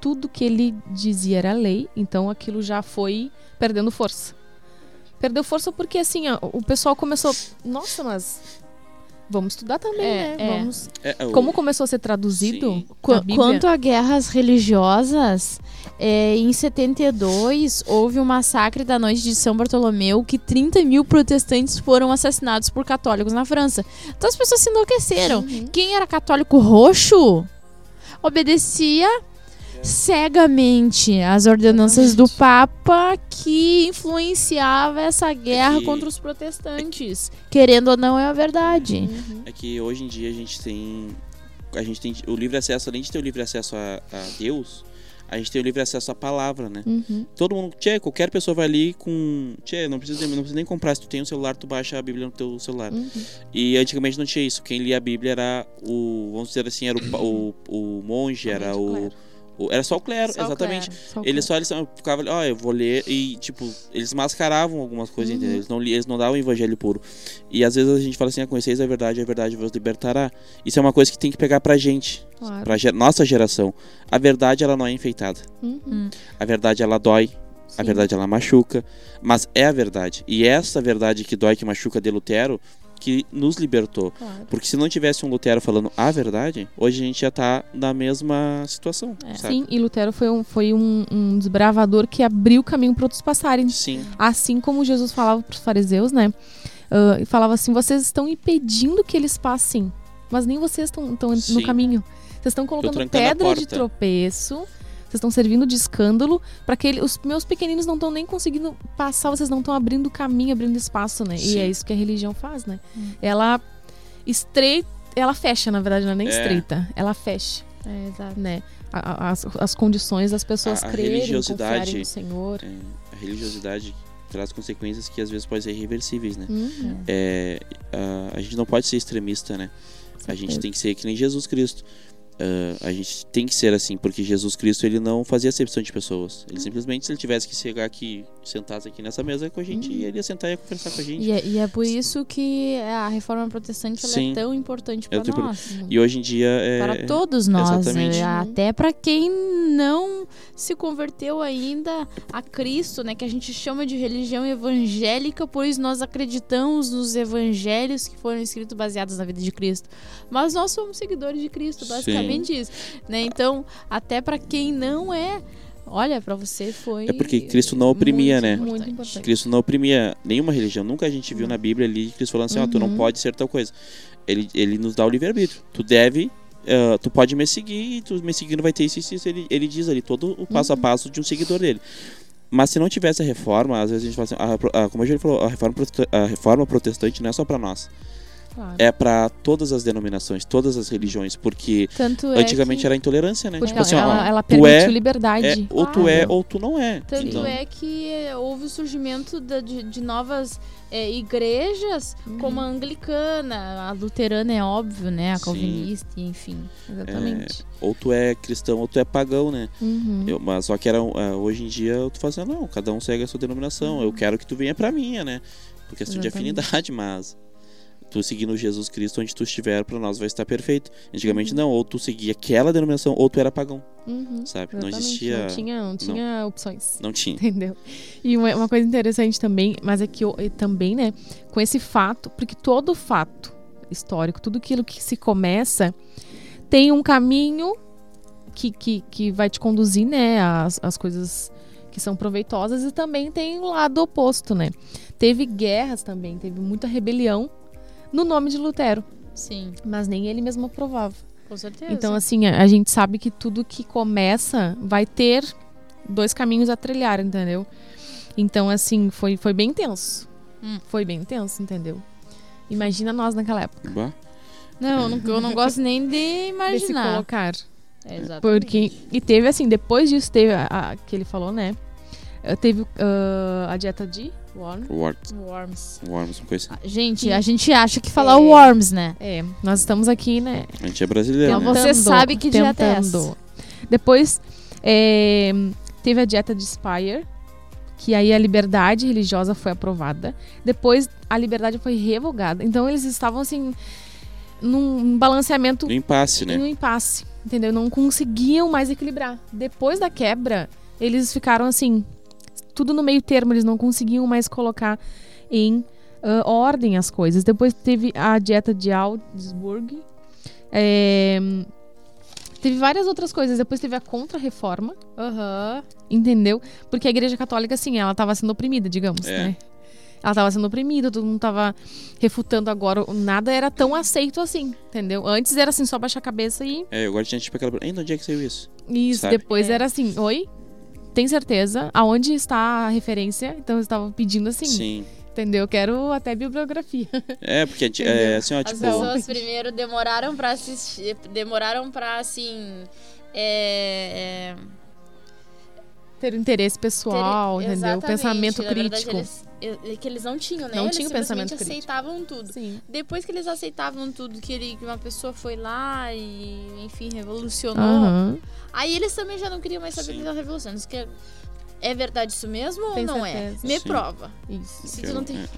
Tudo que ele dizia era lei, então aquilo já foi perdendo força. Perdeu força porque assim, ó, o pessoal começou, nossa, mas Vamos estudar também, É, né? é. Vamos... É, o- Como começou a ser traduzido. Qu- Bíblia? Quanto a guerras religiosas, é, em 72 houve um massacre da noite de São Bartolomeu que 30 mil protestantes foram assassinados por católicos na França. Então as pessoas se enlouqueceram. Uhum. Quem era católico roxo obedecia cegamente às ordenanças do Papa que influenciava essa guerra É que- contra os protestantes. Querendo ou não, é a verdade. Uhum. É que hoje em dia a gente tem. A gente tem o livre acesso, além de ter o livre acesso a, a Deus, a gente tem o livre acesso à palavra, né? Uhum. Todo mundo. Tchê, qualquer pessoa vai ali com. Tchê, não precisa, não precisa nem comprar. Se tu tem um celular, tu baixa a Bíblia no teu celular. Uhum. E antigamente não tinha isso. Quem lia a Bíblia era o. Vamos dizer assim, era o, o, o monge, era o- Era só o clero, Só o exatamente. clero. Só o Eles clero. só eles ficavam ali, ó, eu vou ler e tipo, eles mascaravam algumas coisas, Uhum. entendeu? Eles não, eles não davam o evangelho puro. E às vezes a gente fala assim, ah, conheceis a verdade, a verdade vos libertará. Isso é uma coisa que tem que pegar pra gente, Claro. pra nossa geração. A verdade ela não é enfeitada. Uhum. A verdade ela dói, a Sim. verdade ela machuca, mas é a verdade. E essa verdade que dói, que machuca de Lutero, que nos libertou. Claro. Porque se não tivesse um Lutero falando a verdade, hoje a gente já tá na mesma situação, É. Sim, e Lutero foi um, foi um, um desbravador que abriu o caminho para outros passarem. Sim. Assim como Jesus falava para os fariseus, né? Ah, e falava assim: vocês estão impedindo que eles passem, mas nem vocês estão no caminho. Vocês estão colocando pedra de tropeço, vocês estão servindo de escândalo para que ele- os meus pequeninos não estão nem conseguindo passar, vocês não estão abrindo caminho, abrindo espaço, né? E Sim. é isso que a religião faz, né? Hum. Ela estreita, ela fecha, na verdade, não é nem É. estreita, ela fecha, É, exato. né? A- a- As, as condições das pessoas A- a crerem, religiosidade- confiarem no Senhor. É, a religiosidade traz consequências que às vezes podem ser irreversíveis, né? Uhum. É, a, a gente não pode ser extremista, né? A gente tem que ser que nem Jesus Cristo. Ah, a gente tem que ser assim, porque Jesus Cristo ele não fazia acepção de pessoas. Ele simplesmente, se ele tivesse que chegar aqui, sentasse aqui nessa mesa com a gente, Uhum. ele ia sentar e ia conversar com a gente. E é, e é por isso que a reforma protestante é tão importante para É tão nós. E hoje em dia é. Para todos nós. exatamente. é, Até para quem não se converteu ainda a Cristo, né? Que a gente chama de religião evangélica, pois nós acreditamos nos evangelhos que foram escritos baseados na vida de Cristo. Mas nós somos seguidores de Cristo, Sim. basicamente isso. Né? Então, até para quem não é. Olha, para você foi. É porque Cristo não oprimia, muito né? Muito importante. Cristo não oprimia nenhuma religião. Nunca a gente viu na Bíblia ali Cristo falando assim, ó, tu não Uhum. pode ser tal coisa. Ele, ele nos dá o livre-arbítrio. Tu deve, eh, tu pode me seguir, e tu me seguindo vai ter isso isso. isso. Ele, ele diz ali todo o passo a passo de um seguidor dele. Mas se não tivesse a reforma, às vezes a gente fala assim, a- a- como a gente falou, a reforma, a reforma protestante não é só pra nós. Claro. É pra todas as denominações, todas as religiões. Porque Tanto é antigamente que- era intolerância, né? Porque Tipo assim, ó, ela, ela permitiu é, liberdade. é, ou tu é ou tu não é. Tanto Então, é que eh, houve o surgimento da- de, de novas eh, igrejas, Uhum. como a anglicana, a luterana é óbvio, né? A Sim. calvinista, enfim. Exatamente. ou tu é cristão ou tu é pagão, né? Uhum. Eu- mas só que era, ah, hoje em dia tu assim, não, cada um segue a sua denominação. Eu quero que tu venha pra minha, né? Por questão de Exatamente. afinidade, mas tu seguindo Jesus Cristo onde tu estiver, pra nós vai estar perfeito. Antigamente não, ou tu seguia aquela denominação ou tu era pagão, Uhum. sabe? Não Exatamente. existia, Não tinha, não tinha opções. não tinha. Entendeu? E uma, uma coisa interessante também, mas é que eu, também, né, com esse fato, porque todo fato histórico, tudo aquilo que se começa, tem um caminho que, que, que vai te conduzir, né, às, às coisas que são proveitosas e também tem o lado oposto, né? Teve guerras também, teve muita rebelião no nome de Lutero, Sim, mas nem ele mesmo aprovava. com certeza. Então, assim, a, a gente sabe que tudo que começa vai ter dois caminhos a trilhar, entendeu? Então, assim, foi, foi bem tenso. Hum. Foi bem tenso, entendeu? Imagina nós naquela época. Bah, não, eu não, eu não gosto nem de De se imaginar. colocar. É, exatamente. Porque, e teve, assim, depois disso, teve a, a- que ele falou, né? Teve ah, a dieta de Worm. Worms, Worms. Worms, uma coisa assim. Ah, Gente, a gente acha que falar É. Worms, né? É, nós estamos aqui, né? A gente é brasileiro, Então né? você sabe que dieta é tentando. essa. Depois é, teve a dieta de Spire, que aí a liberdade religiosa foi aprovada. Depois a liberdade foi revogada. Então eles estavam assim num balanceamento No impasse, né? um impasse, entendeu? Não conseguiam mais equilibrar. Depois da quebra, eles ficaram assim, tudo no meio termo, eles não conseguiam mais colocar em ah, ordem às coisas. Depois teve a dieta de Augsburg. É, teve várias outras coisas. Depois teve a contra-reforma, Aham. entendeu? Porque a igreja católica, assim, ela estava sendo oprimida, digamos, É. né? Ela estava sendo oprimida, todo mundo estava refutando agora. Nada era tão aceito assim, entendeu? Antes era assim, só baixar a cabeça e É, agora tinha tipo aquela. Ainda onde é que saiu isso? Isso, Sabe? depois É. era assim, oi? Tem certeza? Aonde está a referência? Então eu estava pedindo assim, Sim. entendeu? Eu quero até bibliografia. É, porque Entendeu? é assim, ó, As tipo. pessoas primeiro demoraram pra assistir. Demoraram pra, assim. É. Ter interesse pessoal, ter- entendeu? Pensamento na verdade, crítico. eles, é que eles não tinham, né? Não eles tinha simplesmente pensamento crítico. aceitavam tudo. Sim. Depois que eles aceitavam tudo, que, ele, que uma pessoa foi lá e, enfim, revolucionou. Aham. Aí eles também já não queriam mais saber da revolução. Eles queriam- É verdade isso mesmo ou Tem não certeza. é? Me Sim. prova. Isso. Se que tu não tem. é.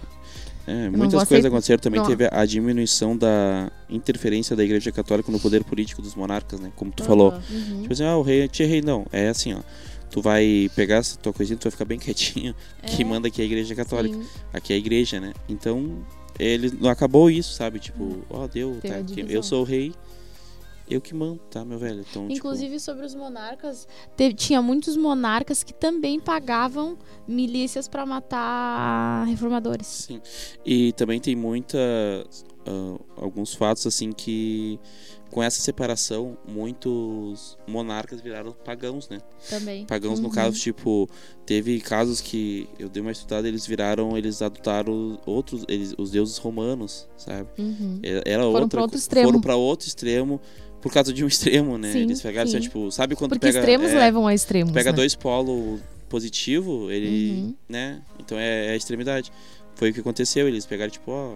É, muitas coisas aceitar- aconteceram. Também não. teve a diminuição da interferência da Igreja Católica no poder político dos monarcas, né? Como tu falou. Aham. Uhum. Tipo assim, ah, o rei, tia rei, não. É assim, ó. Tu vai pegar essa tua coisinha, tu vai ficar bem quietinho. Que É. manda aqui a Igreja Católica. Sim. Aqui é a igreja, né? Então, ele não acabou isso, sabe? Tipo, ó, deu, Hum. Teve tá, que- eu sou o rei, eu que mando, tá, meu velho? Então, tipo, Inclusive sobre os monarcas, teve- tinha muitos monarcas que também pagavam milícias pra matar reformadores. sim. E também tem muita ah, alguns fatos assim que com essa separação muitos monarcas viraram pagãos, né? Também. Pagãos no Uhum. caso, tipo, teve casos que eu dei uma estudada, eles viraram, eles adotaram outros, eles, os deuses romanos, sabe? Uhum. Era Foram outra, pra outro extremo. Foram pra outro extremo por causa de um extremo, né? Sim, Eles pegaram assim, sim. tipo, sabe quando Porque pega, extremos é, levam a extremos. pega né? dois polos positivo, ele, Uhum. né? Então é, é a extremidade. Foi o que aconteceu, eles pegaram tipo, ó,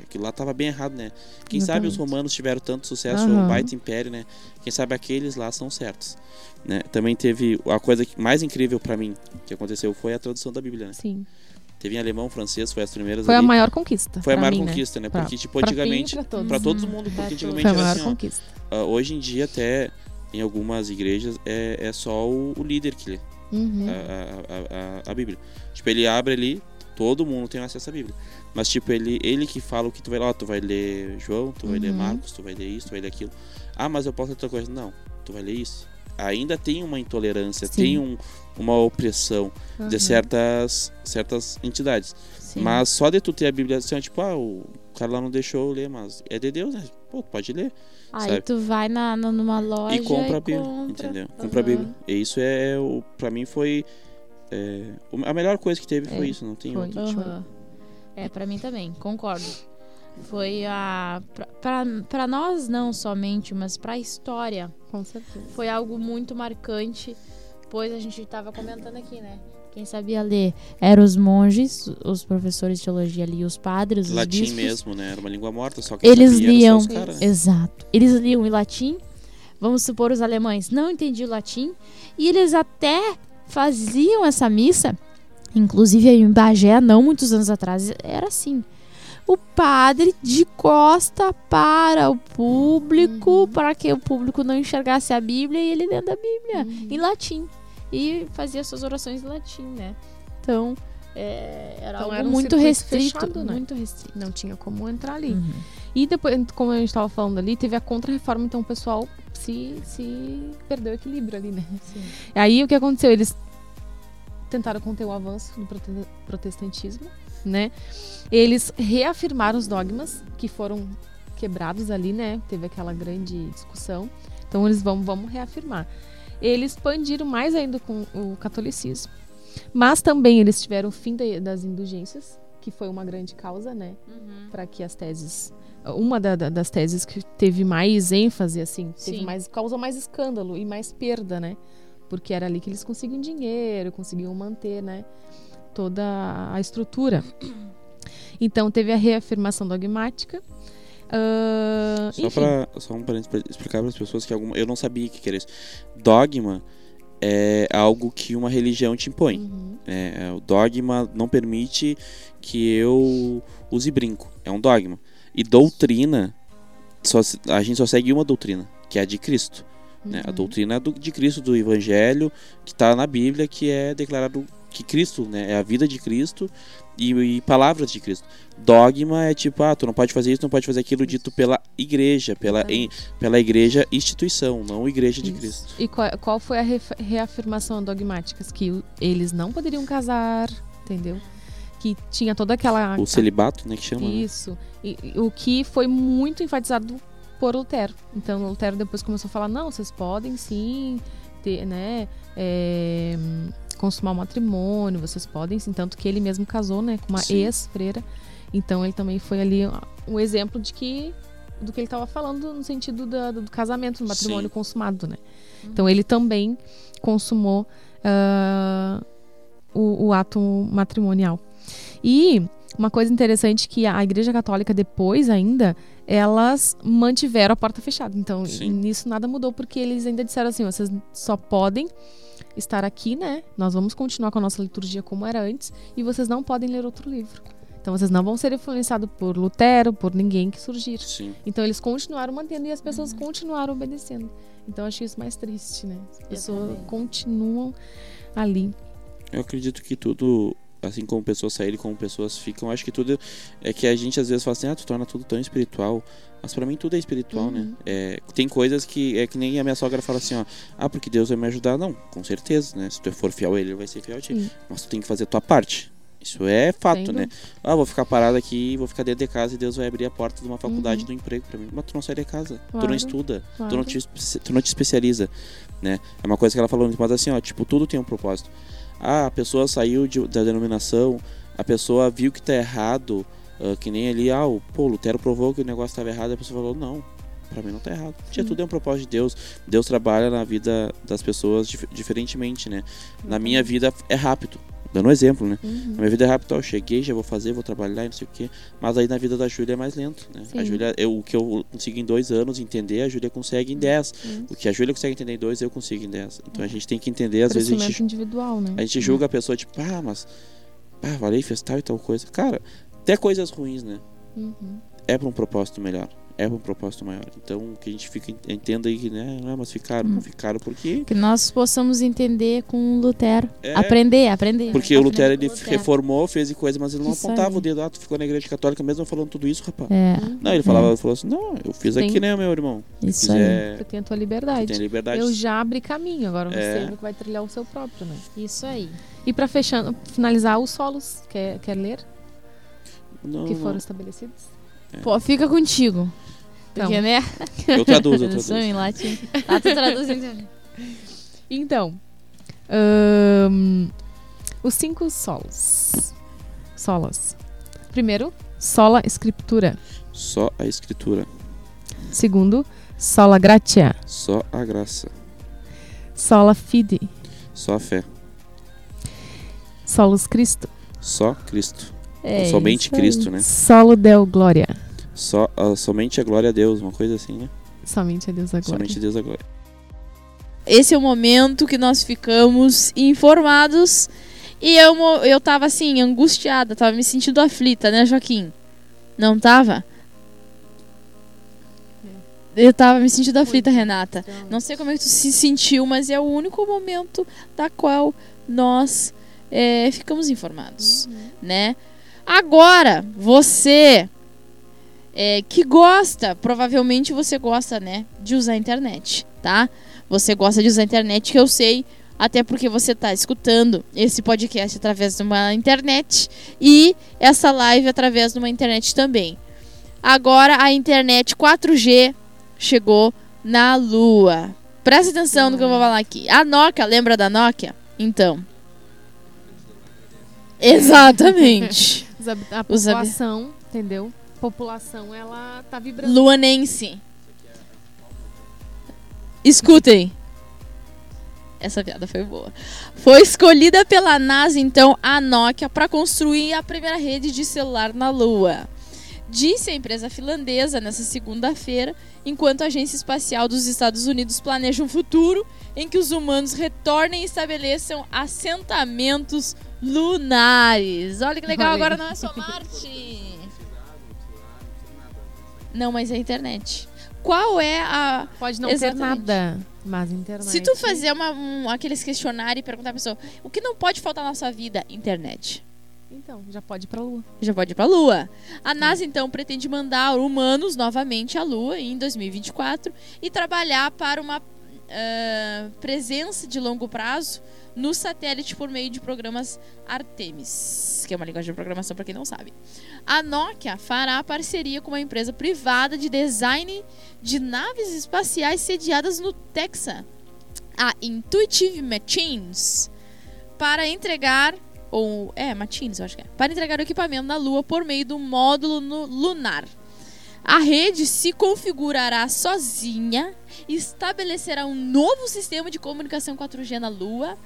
aquilo lá tava bem errado, né? Quem sabe os Exatamente. romanos tiveram tanto sucesso, Aham. um baita império, né? Quem sabe aqueles lá são certos, né? Também teve a coisa mais incrível pra mim que aconteceu foi a tradução da Bíblia, né? Sim. Teve em alemão, francês, foi as primeiras Foi a ali. maior conquista. Foi a maior mim, né? conquista, né? Pra- Porque, tipo, pra antigamente, pra todos. pra todo Uhum. mundo, porque antigamente a era assim, ó, conquista. ah, hoje em dia até em algumas igrejas é, é só o, o líder que lê Uhum. a, a, a, a Bíblia. Tipo, ele abre ali, todo mundo tem acesso à Bíblia. Mas, tipo, ele, ele que fala o que tu vai lá, ó, tu vai ler João, tu vai ler Uhum. Marcos, tu vai ler isso, tu vai ler aquilo. Ah, mas eu posso ler outra coisa. Não, tu vai ler isso. Ainda tem uma intolerância, Sim. tem um, uma opressão Uhum. de certas, certas entidades. Sim. Mas só de tu ter a Bíblia assim, tipo, ah, o cara lá não deixou eu ler, mas é de Deus, né? Pô, tu pode ler. Aí sabe? tu vai na, numa loja e compra a Bíblia, compra. entendeu? Compra a. Bíblia. E isso é, o pra mim foi é, a melhor coisa que teve foi É, isso, não tem foi. outro. Aham. É, pra mim também, concordo. Foi a. Pra nós não somente, mas pra história. Com certeza. Foi algo muito marcante, pois a gente tava comentando aqui, né? Quem sabia ler eram os monges, os professores de teologia ali, os padres, os Latim bispos. mesmo, né? Era uma língua morta, só que Eles sabia, era só liam. os caras? Exato. Eles liam em latim. Vamos supor, os alemães não entendiam latim. E eles até faziam essa missa. Inclusive aí em Bagé, não muitos anos atrás, era assim. O padre de costa para o público, Uhum. para que o público não enxergasse a Bíblia e ele lendo a Bíblia Uhum. em latim. E fazia suas orações em latim, né? Então, é, era Então, algo era um muito restrito. fechado, né? Muito restrito. Não tinha como entrar ali. Uhum. E depois, como a gente estava falando ali, teve a contra-reforma, então o pessoal se, se perdeu o equilíbrio ali, né? Sim. Aí o que aconteceu? Eles tentaram conter o avanço do prote- protestantismo, né? Eles reafirmaram os dogmas que foram quebrados ali, né? Teve aquela grande discussão. Então eles vão vamos reafirmar. Eles expandiram mais ainda com o catolicismo. Mas também eles tiveram o fim da- das indulgências, que foi uma grande causa, né? Uhum. para que as teses uma da- da- das teses que teve mais ênfase assim teve Sim. mais causou mais escândalo e mais perda né porque era ali que eles conseguiam dinheiro conseguiam manter né toda a estrutura então teve a reafirmação dogmática ah, Só, pra, só um parênteses pra explicar para as pessoas que alguma, eu não sabia o que era isso. Dogma é algo que uma religião te impõe. uhum, É, é, o dogma não permite que eu use brinco. É um dogma. E doutrina, só, a gente só segue uma doutrina, que é a de Cristo. Né? A uhum. doutrina do- de Cristo, do Evangelho, que está na Bíblia, que é declarado que Cristo, né, é a vida de Cristo E, e palavras de Cristo. Dogma é tipo, ah, tu não pode fazer isso, não pode fazer aquilo dito pela igreja, pela, em- pela igreja instituição, não igreja de Isso. Cristo. E qual, qual foi a reafirmação dogmáticas? Que eles não poderiam casar, entendeu? Que tinha toda aquela. O celibato, né, que chama. né? Isso. E, e o que foi muito enfatizado por Lutero. Então, Lutero depois começou a falar: não, vocês podem sim ter, né? é, consumar o matrimônio, vocês podem sim. Tanto que ele mesmo casou, né? Com uma ex-freira. Então, ele também foi ali um exemplo de que. Do que ele estava falando no sentido da- do, casamento, do matrimônio Sim. consumado, né? Então, ele também consumou ah, o, o ato matrimonial. E uma coisa interessante que a Igreja Católica depois ainda elas mantiveram a porta fechada. Então Sim. nisso nada mudou porque eles ainda disseram assim, vocês só podem estar aqui, né? Nós vamos continuar com a nossa liturgia como era antes e vocês não podem ler outro livro. Então vocês não vão ser influenciados por Lutero, por ninguém que surgir. Sim. Então eles continuaram mantendo e as pessoas continuaram obedecendo. Então eu achei isso mais triste, né? As pessoas continuam ali. Eu acredito que tudo, assim como pessoas saírem, como pessoas ficam, acho que tudo é que a gente às vezes fala assim, ah, tu torna tudo tão espiritual. Mas pra mim tudo é espiritual, né? É, tem coisas que é que nem a minha sogra fala assim, ó, ah, porque Deus vai me ajudar. Não, com certeza, né? Se tu for fiel a ele, ele vai ser fiel a ti. Sim. Mas tu tem que fazer a tua parte. Isso é fato, Sem né? Ah, vou ficar parado aqui, vou ficar dentro de casa e Deus vai abrir a porta de uma faculdade, Uhum. do emprego pra mim. Mas tu não sai de casa, tu Claro, não estuda, tu claro. não, te, tu não te especializa, né? É uma coisa que ela falou, mas assim, ó, tipo, tudo tem um propósito. Ah, a pessoa saiu de- da denominação, a pessoa viu que tá errado, ah, que nem ali, ah, o, pô, Lutero provou que o negócio estava errado, a pessoa falou, não, pra mim não tá errado. Tia, tudo é um propósito de Deus. Deus trabalha na vida das pessoas dif- diferentemente, né? Na minha vida é rápido. Dando um exemplo, né? Uhum. Na minha vida é rápido, ó, eu cheguei, já vou fazer, vou trabalhar e não sei o quê. Mas aí na vida da Júlia é mais lento, né? A Sim. Júlia, eu, o que eu consigo em dois anos entender, a Júlia consegue em dez. Uhum. O que a Júlia consegue entender em dois, eu consigo em dez. Então a gente tem que entender, às vezes a gente, individual, né? a gente julga a pessoa, tipo, ah, mas. Ah, valei, fez tal e tal coisa. Cara, até coisas ruins, né? Uhum. É pra um propósito melhor. É um propósito maior. Então que a gente fica, entenda aí que, né? Ah, mas ficaram, não ficaram porque. Que nós possamos entender com Lutero. É. Aprender, aprender. Porque o Aprender Lutero ele Lutero. reformou, fez coisas, mas ele não Isso apontava aí. o dedo. Ah, tu ficou na igreja católica mesmo falando tudo isso, rapaz. É, Não, ele falava, ele falou assim, não, eu fiz aqui, né, meu irmão. isso aí. Quiser, Tu tem a tua tu liberdade. tem liberdade. Eu já abri caminho, agora você É. é. que vai trilhar o seu próprio, né? Isso aí. E pra fechando, finalizar os solos, quer, quer ler? Não, que não. foram estabelecidos? Pô, fica contigo. Então. Porque, né? Eu traduzo, eu traduzo. em latim. Ah, tu traduzindo. Então, ahn, os cinco solos. Solas. Primeiro, sola escritura. Só a escritura, Segundo, sola gratia. só a graça, Sola fide. só a fé, Solus Cristo. só Cristo. É Somente. Cristo, né? Solo Deo Glória. Só, ah, somente a glória a Deus, uma coisa assim, né? Somente a Deus a glória. Somente Deus a glória. Esse é o momento que nós ficamos informados. E eu, eu tava assim, angustiada, tava me sentindo aflita, né, Joaquim? Não tava? Eu tava me sentindo aflita, Renata. Não sei como é que tu se sentiu, mas é o único momento da qual nós é, ficamos informados, né? Agora, você é, que gosta, provavelmente você gosta, né, de usar a internet, tá? Você gosta de usar a internet, que eu sei, até porque você está escutando esse podcast através de uma internet e essa live através de uma internet também. Agora a internet 4G chegou na Lua. Presta atenção no que eu vou falar aqui. A Nokia, lembra da Nokia? Então. Exatamente. A Os população, entendeu? A população, ela tá vibrando. Luanense. Escutem. Essa piada foi boa. Foi escolhida pela NASA, então, a Nokia para construir a primeira rede de celular na Lua. Disse a empresa finlandesa nessa segunda-feira, enquanto a Agência Espacial dos Estados Unidos planeja um futuro em que os humanos retornem e estabeleçam assentamentos lunares. Olha que legal, Olha agora não é só Marte. Não, mas é a internet. Qual é a. Pode não Exatamente. ter nada, mas internet. Se tu fazer uma, um, aqueles questionários e perguntar à pessoa o que não pode faltar na sua vida? Internet. Então, já pode ir pra lua. já pode ir para a Lua. A NASA então pretende mandar humanos novamente à Lua em 2024 e trabalhar para uma ah, presença de longo prazo no satélite por meio de programas Artemis, que é uma linguagem de programação para quem não sabe. A Nokia fará parceria com uma empresa privada de design de naves espaciais sediadas no Texas, a Intuitive Machines, para entregar ou é, Machines, eu acho que é, para entregar o equipamento na Lua por meio do módulo lunar. A rede se configurará sozinha estabelecerá um novo sistema de comunicação 4G na Lua,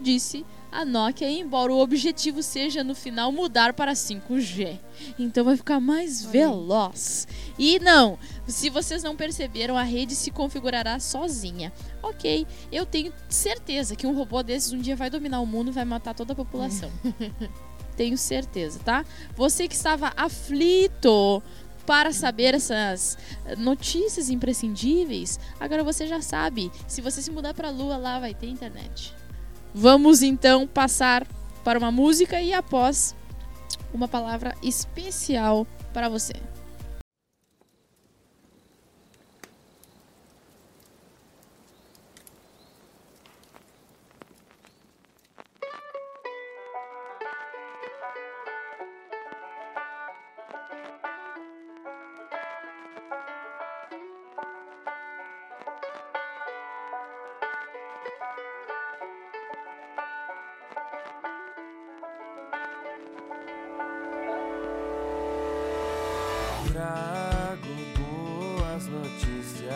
disse a Nokia, embora o objetivo seja no final mudar para 5G. Então vai ficar mais veloz. E não, se vocês não perceberam, a rede se configurará sozinha. Ok, eu tenho certeza que um robô desses um dia vai dominar o mundo e vai matar toda a população. tenho certeza, tá? Você que estava aflito para saber essas notícias imprescindíveis, agora você já sabe. Se você se mudar para a Lua, lá vai ter internet. Vamos então passar para uma música e após uma palavra especial para você. Trago boas notícias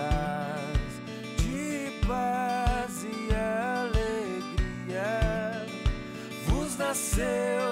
de paz e alegria. Vos nasceu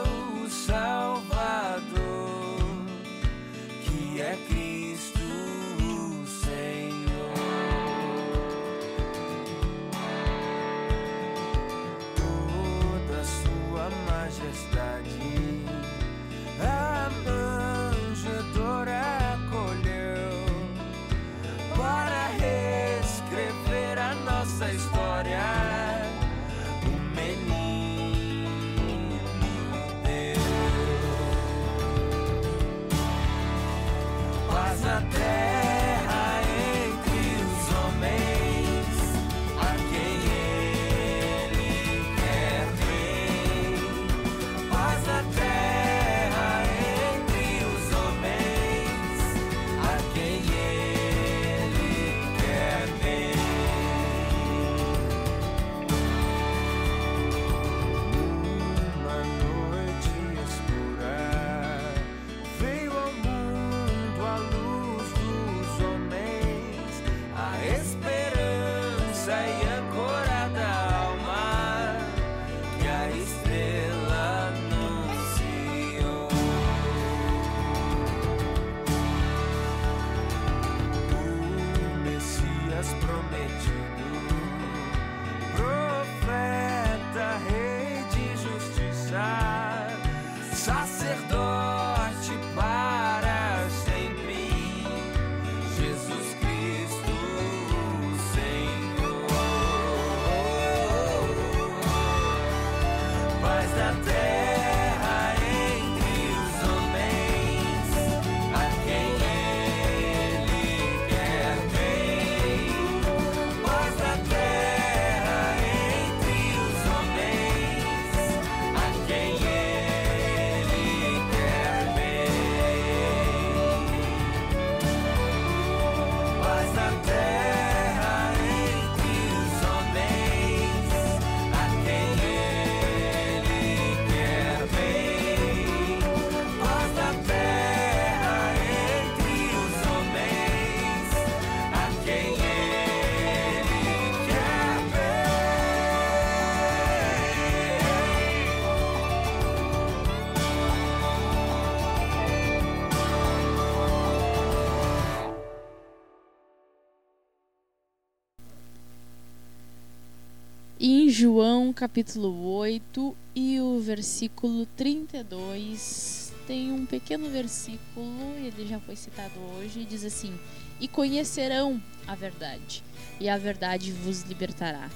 João capítulo 8 e o versículo 32 tem um pequeno versículo, ele já foi citado hoje, e diz assim: E conhecerão a verdade, e a verdade vos libertará.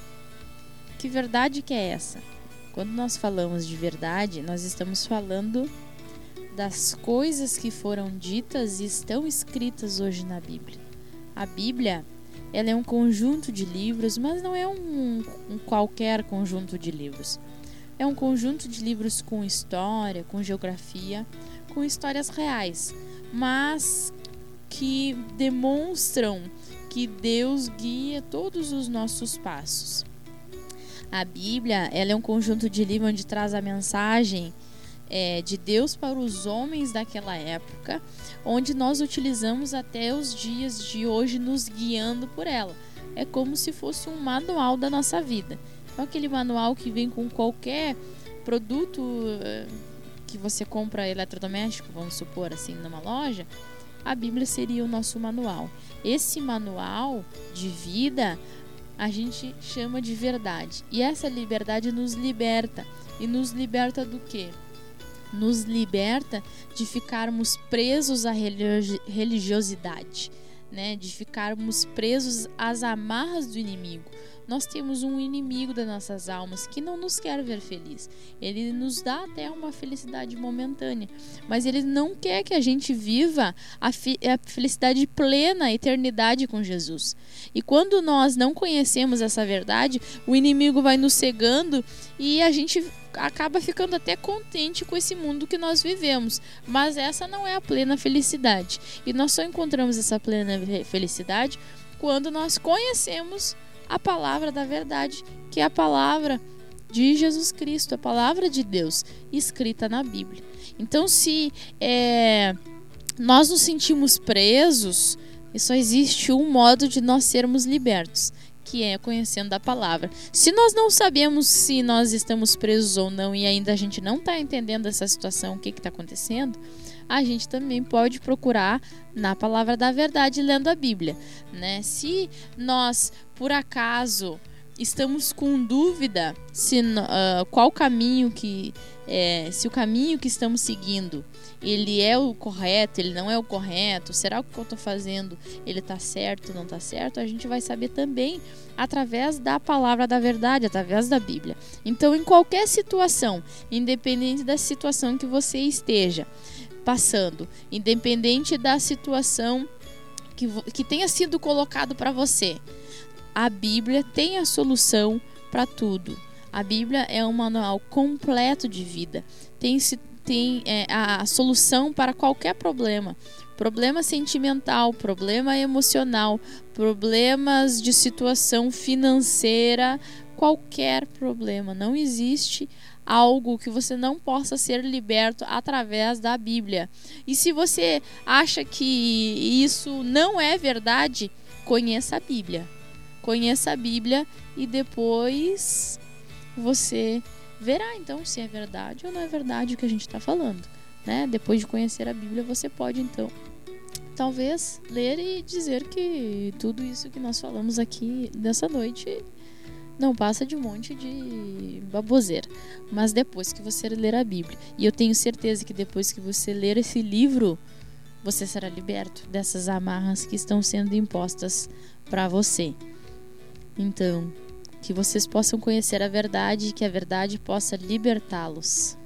Que verdade que é essa? Quando nós falamos de verdade, nós estamos falando das coisas que foram ditas e estão escritas hoje na Bíblia. A Bíblia, ela é um conjunto de livros, mas não é um, um qualquer conjunto de livros. É um conjunto de livros com história, com geografia, com histórias reais, mas que demonstram que Deus guia todos os nossos passos. A Bíblia ela é um conjunto de livros onde traz a mensagem é, de Deus para os homens daquela época, onde nós utilizamos até os dias de hoje nos guiando por ela. É como se fosse um manual da nossa vida. Então, aquele manual que vem com qualquer produto eh, que você compra eletrodoméstico, vamos supor assim, numa loja, a Bíblia seria o nosso manual. Esse manual de vida a gente chama de verdade. E essa liberdade nos liberta. E nos liberta do quê? Nos liberta de ficarmos presos à religi- religiosidade, né? De ficarmos presos às amarras do inimigo. Nós temos um inimigo das nossas almas que não nos quer ver feliz. Ele nos dá até uma felicidade momentânea, mas ele não quer que a gente viva a, a felicidade plena, a eternidade com Jesus. E quando nós não conhecemos essa verdade, o inimigo vai nos cegando e a gente acaba ficando até contente com esse mundo que nós vivemos. Mas essa não é a plena felicidade. E nós só encontramos essa plena fe- felicidade quando nós conhecemos a palavra da verdade, que é a palavra de Jesus Cristo, a palavra de Deus escrita na Bíblia. Então, se é, nós nos sentimos presos, e só existe um modo de nós sermos libertos, que é conhecendo a palavra. Se nós não sabemos se nós estamos presos ou não e ainda a gente não está entendendo essa situação, o que está acontecendo, a gente também pode procurar na palavra da verdade lendo a Bíblia, né? Se nós por acaso estamos com dúvida se ah, qual caminho que é, se o caminho que estamos seguindo ele é o correto, ele não é o correto, será que o que eu estou fazendo ele está certo, não está certo? A gente vai saber também através da palavra da verdade, através da Bíblia. Então, em qualquer situação, independente da situação que você esteja passando, independente da situação que, que tenha sido colocado para você, a Bíblia tem a solução para tudo. A Bíblia é um manual completo de vida. Tem, tem é, a, a solução para qualquer problema. Problema sentimental, problema emocional, problemas de situação financeira, qualquer problema. Não existe algo que você não possa ser liberto através da Bíblia. E se você acha que isso não é verdade, conheça a Bíblia. Conheça a Bíblia e depois você verá então se é verdade ou não é verdade o que a gente está falando. Né? Depois de conhecer a Bíblia, você pode então talvez ler e dizer que tudo isso que nós falamos aqui nessa noite não passa de um monte de baboseira. Mas depois que você ler a Bíblia, e eu tenho certeza que depois que você ler esse livro, você será liberto dessas amarras que estão sendo impostas para você. Então, que vocês possam conhecer a verdade e que a verdade possa libertá-los.